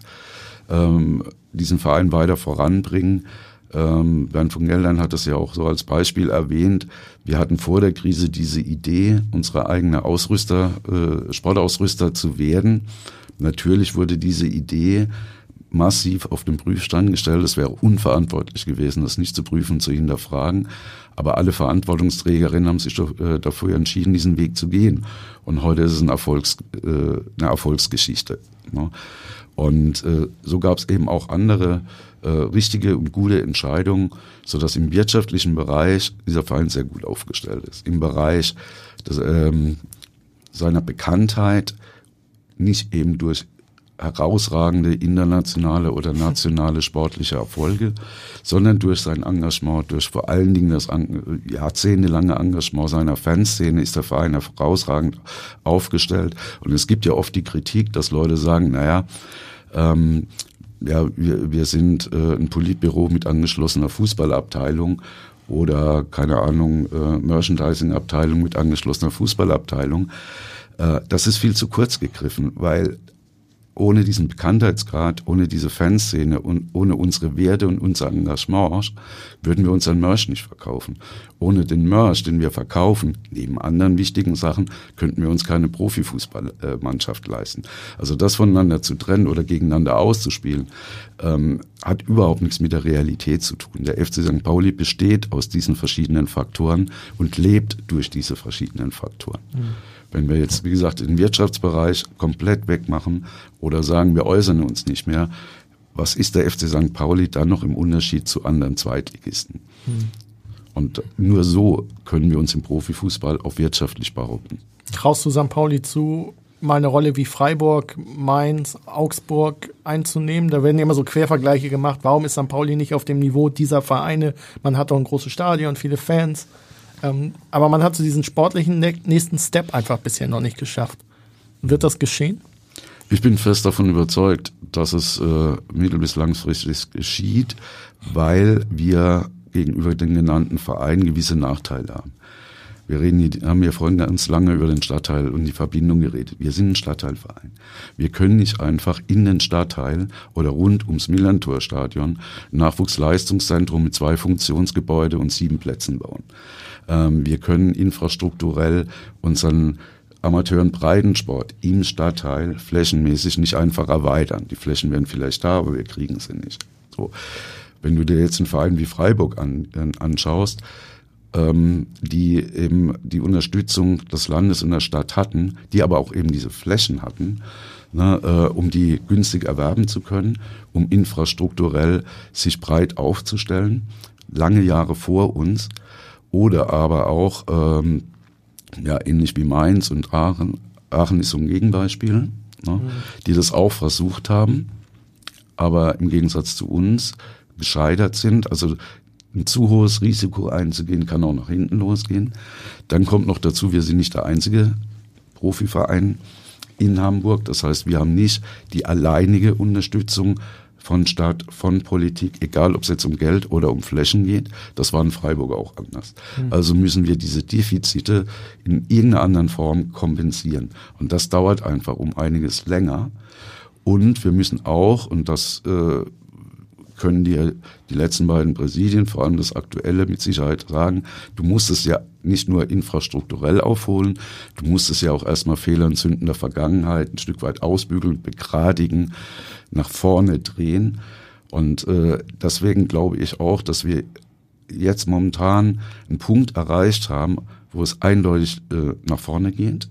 ähm, diesen Verein weiter voranbringen. Ähm, Bernd von Geldern hat das ja auch so als Beispiel erwähnt. Wir hatten vor der Krise diese Idee, unsere eigene Ausrüster, äh, Sportausrüster zu werden. Natürlich wurde diese Idee massiv auf den Prüfstand gestellt. Es wäre unverantwortlich gewesen, das nicht zu prüfen, zu hinterfragen. Aber alle Verantwortungsträgerinnen haben sich äh, dafür entschieden, diesen Weg zu gehen. Und heute ist es ein Erfolgs, äh, eine Erfolgsgeschichte. Ne? Und äh, so gab es eben auch andere richtige und gute Entscheidungen, so dass im wirtschaftlichen Bereich dieser Verein sehr gut aufgestellt ist. Im Bereich des, ähm, seiner Bekanntheit, nicht eben durch herausragende internationale oder <laughs> nationale sportliche Erfolge, sondern durch sein Engagement, durch vor allen Dingen das jahrzehntelange Engagement seiner Fanszene ist der Verein herausragend aufgestellt. Und es gibt ja oft die Kritik, dass Leute sagen, naja, ähm, ja, wir, wir sind äh, ein Politbüro mit angeschlossener Fußballabteilung oder keine Ahnung, äh, Merchandising-Abteilung mit angeschlossener Fußballabteilung. Äh, das ist viel zu kurz gegriffen, weil ohne diesen Bekanntheitsgrad, ohne diese Fanszene und ohne unsere Werte und unser Engagement würden wir unseren Merch nicht verkaufen. Ohne den Merch, den wir verkaufen, neben anderen wichtigen Sachen, könnten wir uns keine Profifußballmannschaft leisten. Also das voneinander zu trennen oder gegeneinander auszuspielen, ähm, hat überhaupt nichts mit der Realität zu tun. Der FC St. Pauli besteht aus diesen verschiedenen Faktoren und lebt durch diese verschiedenen Faktoren. Mhm. Wenn wir jetzt, wie gesagt, den Wirtschaftsbereich komplett wegmachen oder sagen, wir äußern uns nicht mehr, was ist der FC St. Pauli dann noch im Unterschied zu anderen Zweitligisten? Hm. Und nur so können wir uns im Profifußball auch wirtschaftlich behaupten. Traust du St. Pauli zu, mal eine Rolle wie Freiburg, Mainz, Augsburg einzunehmen? Da werden immer so Quervergleiche gemacht. Warum ist St. Pauli nicht auf dem Niveau dieser Vereine? Man hat doch ein großes Stadion, viele Fans. Ähm, aber man hat so diesen sportlichen nächsten Step einfach bisher noch nicht geschafft. Wird das geschehen? Ich bin fest davon überzeugt, dass es äh, mittel- bis langfristig geschieht, weil wir gegenüber den genannten Vereinen gewisse Nachteile haben. Wir reden hier, haben ja vorhin ganz lange über den Stadtteil und die Verbindung geredet. Wir sind ein Stadtteilverein. Wir können nicht einfach in den Stadtteil oder rund ums Millantor-Stadion Nachwuchsleistungszentrum mit zwei Funktionsgebäude und sieben Plätzen bauen. Ähm, wir können infrastrukturell unseren Amateuren Breitensport im Stadtteil flächenmäßig nicht einfach erweitern. Die Flächen wären vielleicht da, aber wir kriegen sie nicht. So. Wenn du dir jetzt einen Verein wie Freiburg an, äh, anschaust, ähm, die eben die Unterstützung des Landes und der Stadt hatten, die aber auch eben diese Flächen hatten, ne, äh, um die günstig erwerben zu können, um infrastrukturell sich breit aufzustellen, lange Jahre vor uns, oder aber auch, ähm, ja, ähnlich wie Mainz und Aachen, Aachen ist so ein Gegenbeispiel, ne, mhm. die das auch versucht haben, aber im Gegensatz zu uns gescheitert sind. Also ein zu hohes Risiko einzugehen, kann auch nach hinten losgehen. Dann kommt noch dazu, wir sind nicht der einzige Profiverein in Hamburg. Das heißt, wir haben nicht die alleinige Unterstützung von Staat, von Politik, egal ob es jetzt um Geld oder um Flächen geht. Das war in Freiburg auch anders. Mhm. Also müssen wir diese Defizite in irgendeiner anderen Form kompensieren. Und das dauert einfach um einiges länger. Und wir müssen auch, und das äh, können dir die letzten beiden Präsidien, vor allem das aktuelle, mit Sicherheit sagen, du musst es ja nicht nur infrastrukturell aufholen, du musst es ja auch erstmal Fehler und Sünden der Vergangenheit ein Stück weit ausbügeln, begradigen nach vorne drehen. Und äh, deswegen glaube ich auch, dass wir jetzt momentan einen Punkt erreicht haben, wo es eindeutig äh, nach vorne geht.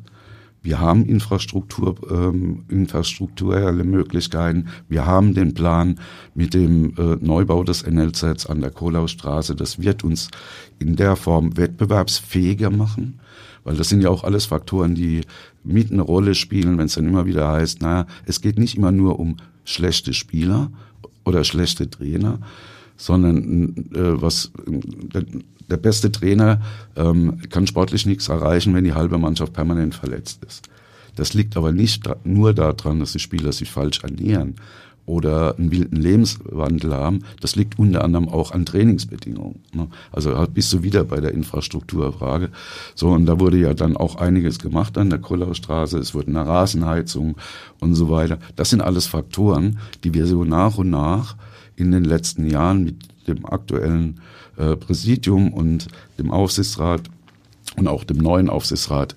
Wir haben Infrastruktur, ähm, infrastrukturelle Möglichkeiten. Wir haben den Plan mit dem äh, Neubau des NLZs an der Kohlaustraße. Das wird uns in der Form wettbewerbsfähiger machen, weil das sind ja auch alles Faktoren, die mit eine Rolle spielen, wenn es dann immer wieder heißt, naja, es geht nicht immer nur um schlechte Spieler oder schlechte Trainer, sondern äh, was der, der, beste Trainer ähm, kann sportlich nichts erreichen, wenn die halbe Mannschaft permanent verletzt ist. Das liegt aber nicht nur daran, dass die Spieler sich falsch ernähren oder einen wilden Lebenswandel haben. Das liegt unter anderem auch an Trainingsbedingungen. Ne? Also bist du wieder bei der Infrastrukturfrage. So, und da wurde ja dann auch einiges gemacht an der Kollaustraße. Es wurde eine Rasenheizung und so weiter. Das sind alles Faktoren, die wir so nach und nach in den letzten Jahren mit dem aktuellen äh, Präsidium und dem Aufsichtsrat und auch dem neuen Aufsichtsrat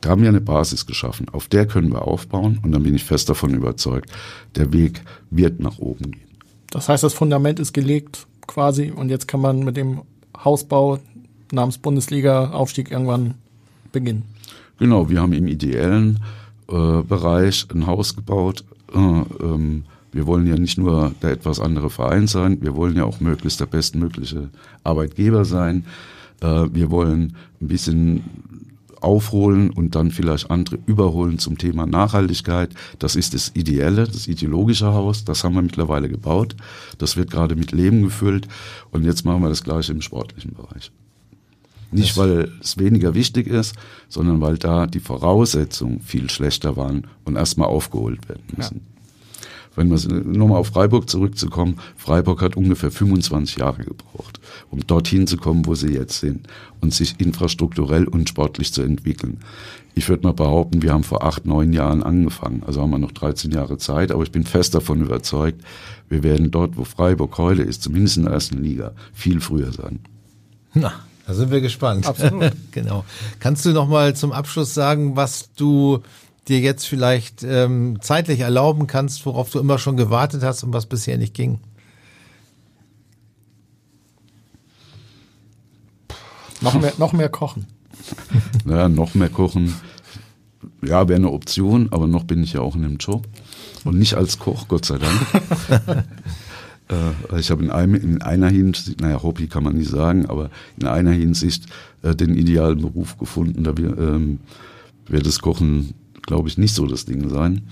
da haben wir eine Basis geschaffen. Auf der können wir aufbauen und dann bin ich fest davon überzeugt, der Weg wird nach oben gehen. Das heißt, das Fundament ist gelegt quasi und jetzt kann man mit dem Hausbau namens Bundesliga-Aufstieg irgendwann beginnen. Genau, wir haben im ideellen äh, Bereich ein Haus gebaut. Äh, ähm, wir wollen ja nicht nur der etwas andere Verein sein, wir wollen ja auch möglichst der bestmögliche Arbeitgeber sein. Äh, wir wollen ein bisschen aufholen und dann vielleicht andere überholen zum Thema Nachhaltigkeit. Das ist das Ideelle, das ideologische Haus. Das haben wir mittlerweile gebaut. Das wird gerade mit Leben gefüllt. Und jetzt machen wir das gleiche im sportlichen Bereich. Nicht, weil es weniger wichtig ist, sondern weil da die Voraussetzungen viel schlechter waren und erstmal aufgeholt werden müssen. Ja wenn man nochmal auf Freiburg zurückzukommen, Freiburg hat ungefähr 25 Jahre gebraucht, um dorthin zu kommen, wo sie jetzt sind und sich infrastrukturell und sportlich zu entwickeln. Ich würde mal behaupten, wir haben vor acht, neun Jahren angefangen, also haben wir noch 13 Jahre Zeit, aber ich bin fest davon überzeugt, wir werden dort, wo Freiburg heute ist, zumindest in der ersten Liga, viel früher sein. Na, da sind wir gespannt. Absolut. <laughs> genau. Kannst du noch mal zum Abschluss sagen, was du dir jetzt vielleicht ähm, zeitlich erlauben kannst, worauf du immer schon gewartet hast und was bisher nicht ging? Noch mehr, noch mehr kochen. <laughs> Ja, noch mehr kochen. Ja, wäre eine Option, aber noch bin ich ja auch in dem Job. Und nicht als Koch, Gott sei Dank. <laughs> äh, ich habe in, einem, in einer Hinsicht, naja, Hobby kann man nicht sagen, aber in einer Hinsicht äh, den idealen Beruf gefunden. Da wir, ähm, wird das Kochen glaube ich, nicht so das Ding sein.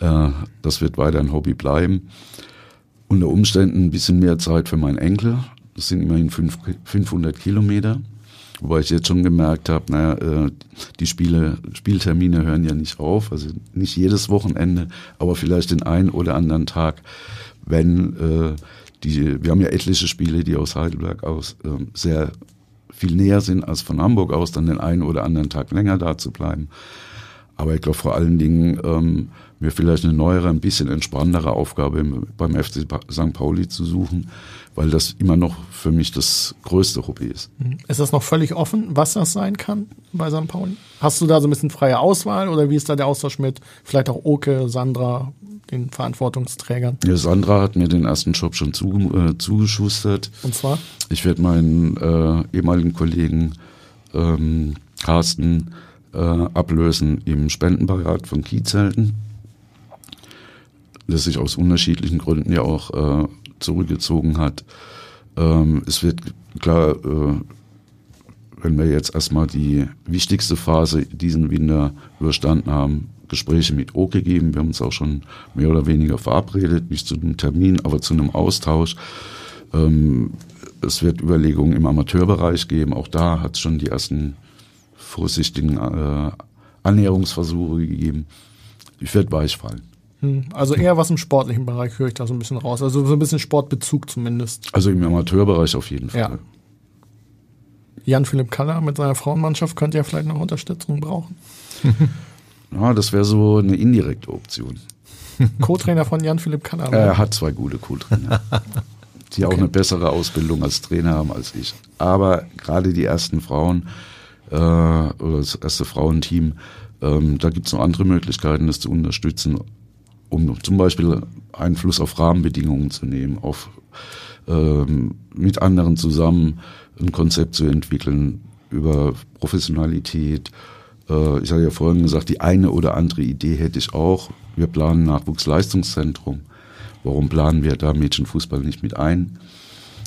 Äh, das wird weiter ein Hobby bleiben. Unter Umständen ein bisschen mehr Zeit für meinen Enkel. Das sind immerhin fünf, 500 Kilometer. Wobei ich jetzt schon gemerkt habe, naja, äh, die Spiele, Spieltermine hören ja nicht auf, also nicht jedes Wochenende, aber vielleicht den einen oder anderen Tag, wenn äh, die, wir haben ja etliche Spiele, die aus Heidelberg aus äh, sehr viel näher sind als von Hamburg aus, dann den einen oder anderen Tag länger da zu bleiben. Aber ich glaube vor allen Dingen ähm, mir vielleicht eine neuere, ein bisschen entspannendere Aufgabe im, beim FC St. Pauli zu suchen, weil das immer noch für mich das größte Hobby ist. Mhm. Ist das noch völlig offen, was das sein kann bei St. Pauli? Hast du da so ein bisschen freie Auswahl oder wie ist da der Austausch mit vielleicht auch Oke, Sandra, den Verantwortungsträgern? Ja, Sandra hat mir den ersten Job schon zu, äh, zugeschustert. Und zwar? Ich werde meinen äh, ehemaligen Kollegen ähm, Carsten äh, ablösen im Spendenbeirat von Kiezhelden, das sich aus unterschiedlichen Gründen ja auch äh, zurückgezogen hat. Ähm, es wird klar, äh, wenn wir jetzt erstmal die wichtigste Phase diesen Winter überstanden haben, Gespräche mit Oke geben. Wir haben uns auch schon mehr oder weniger verabredet, nicht zu einem Termin, aber zu einem Austausch. Ähm, es wird Überlegungen im Amateurbereich geben. Auch da hat es schon die ersten vorsichtigen äh, Annäherungsversuche gegeben. Ich werde weichfallen. Hm, also eher was im sportlichen Bereich höre ich da so ein bisschen raus. Also so ein bisschen Sportbezug zumindest. Also im Amateurbereich auf jeden Fall. Ja. Jan-Philipp Kaller mit seiner Frauenmannschaft könnte ja vielleicht noch Unterstützung brauchen. <laughs> ja, das wäre so eine indirekte Option. <laughs> Co-Trainer von Jan-Philipp Kaller. Er hat zwei gute Co-Trainer, die okay. auch eine bessere Ausbildung als Trainer haben als ich. Aber gerade die ersten Frauen äh, oder das erste Frauenteam. Ähm, da gibt es noch andere Möglichkeiten, das zu unterstützen, um zum Beispiel Einfluss auf Rahmenbedingungen zu nehmen, auf ähm, mit anderen zusammen ein Konzept zu entwickeln über Professionalität. Äh, ich hatte ja vorhin gesagt, die eine oder andere Idee hätte ich auch. Wir planen Nachwuchsleistungszentrum. Warum planen wir da Mädchenfußball nicht mit ein?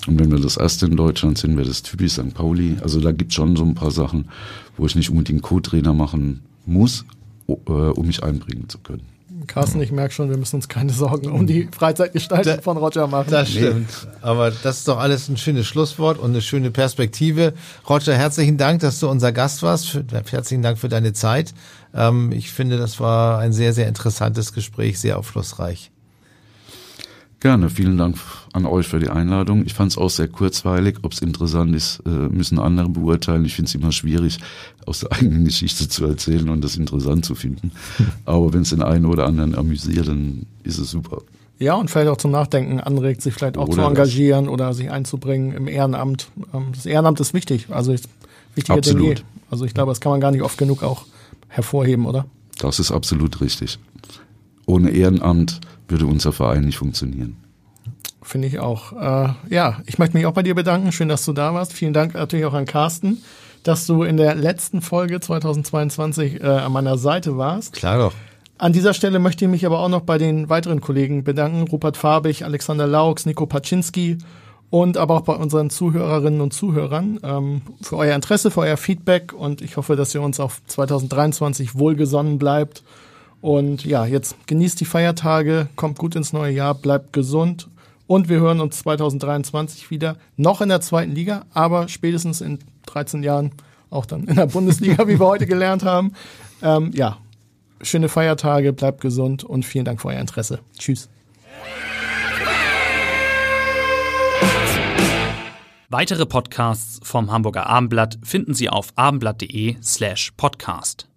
Und wenn wir das erste in Deutschland sind, wäre das typisch St. Pauli. Also da gibt es schon so ein paar Sachen, wo ich nicht unbedingt Co-Trainer machen muss, äh, um mich einbringen zu können. Carsten, ich merke schon, wir müssen uns keine Sorgen um die Freizeitgestaltung Da- von Roger machen. Das stimmt. Aber das ist doch alles ein schönes Schlusswort und eine schöne Perspektive. Roger, herzlichen Dank, dass du unser Gast warst. Für, herzlichen Dank für deine Zeit. Ähm, ich finde, das war ein sehr, sehr interessantes Gespräch, sehr aufschlussreich. Gerne, vielen Dank an euch für die Einladung. Ich fand es auch sehr kurzweilig. Ob es interessant ist, äh, müssen andere beurteilen. Ich finde es immer schwierig, aus der eigenen Geschichte zu erzählen und das interessant zu finden. <laughs> Aber wenn es den einen oder anderen amüsiert, dann ist es super. Ja, und vielleicht auch zum Nachdenken anregt, sich vielleicht auch Oder zu engagieren oder sich einzubringen im Ehrenamt. Ähm, Das Ehrenamt ist wichtig, also ist wichtiger denn je. Also ich glaube, das kann man gar nicht oft genug auch hervorheben, oder? Das ist absolut richtig. Ohne Ehrenamt würde unser Verein nicht funktionieren. Finde ich auch. Äh, ja, ich möchte mich auch bei dir bedanken. Schön, dass du da warst. Vielen Dank natürlich auch an Carsten, dass du in der letzten Folge 2022 äh, an meiner Seite warst. Klar doch. An dieser Stelle möchte ich mich aber auch noch bei den weiteren Kollegen bedanken. Rupert Farbig, Alexander Laux, Nico Paczynski und aber auch bei unseren Zuhörerinnen und Zuhörern ähm, für euer Interesse, für euer Feedback und ich hoffe, dass ihr uns auf 2023 wohlgesonnen bleibt. Und ja, jetzt genießt die Feiertage, kommt gut ins neue Jahr, bleibt gesund und wir hören uns 2023 wieder, noch in der zweiten Liga, aber spätestens in 13 Jahren auch dann in der Bundesliga, wie wir heute gelernt haben. Ähm, ja, schöne Feiertage, bleibt gesund und vielen Dank für euer Interesse. Tschüss. Weitere Podcasts vom Hamburger Abendblatt finden Sie auf abendblatt.de slash podcast.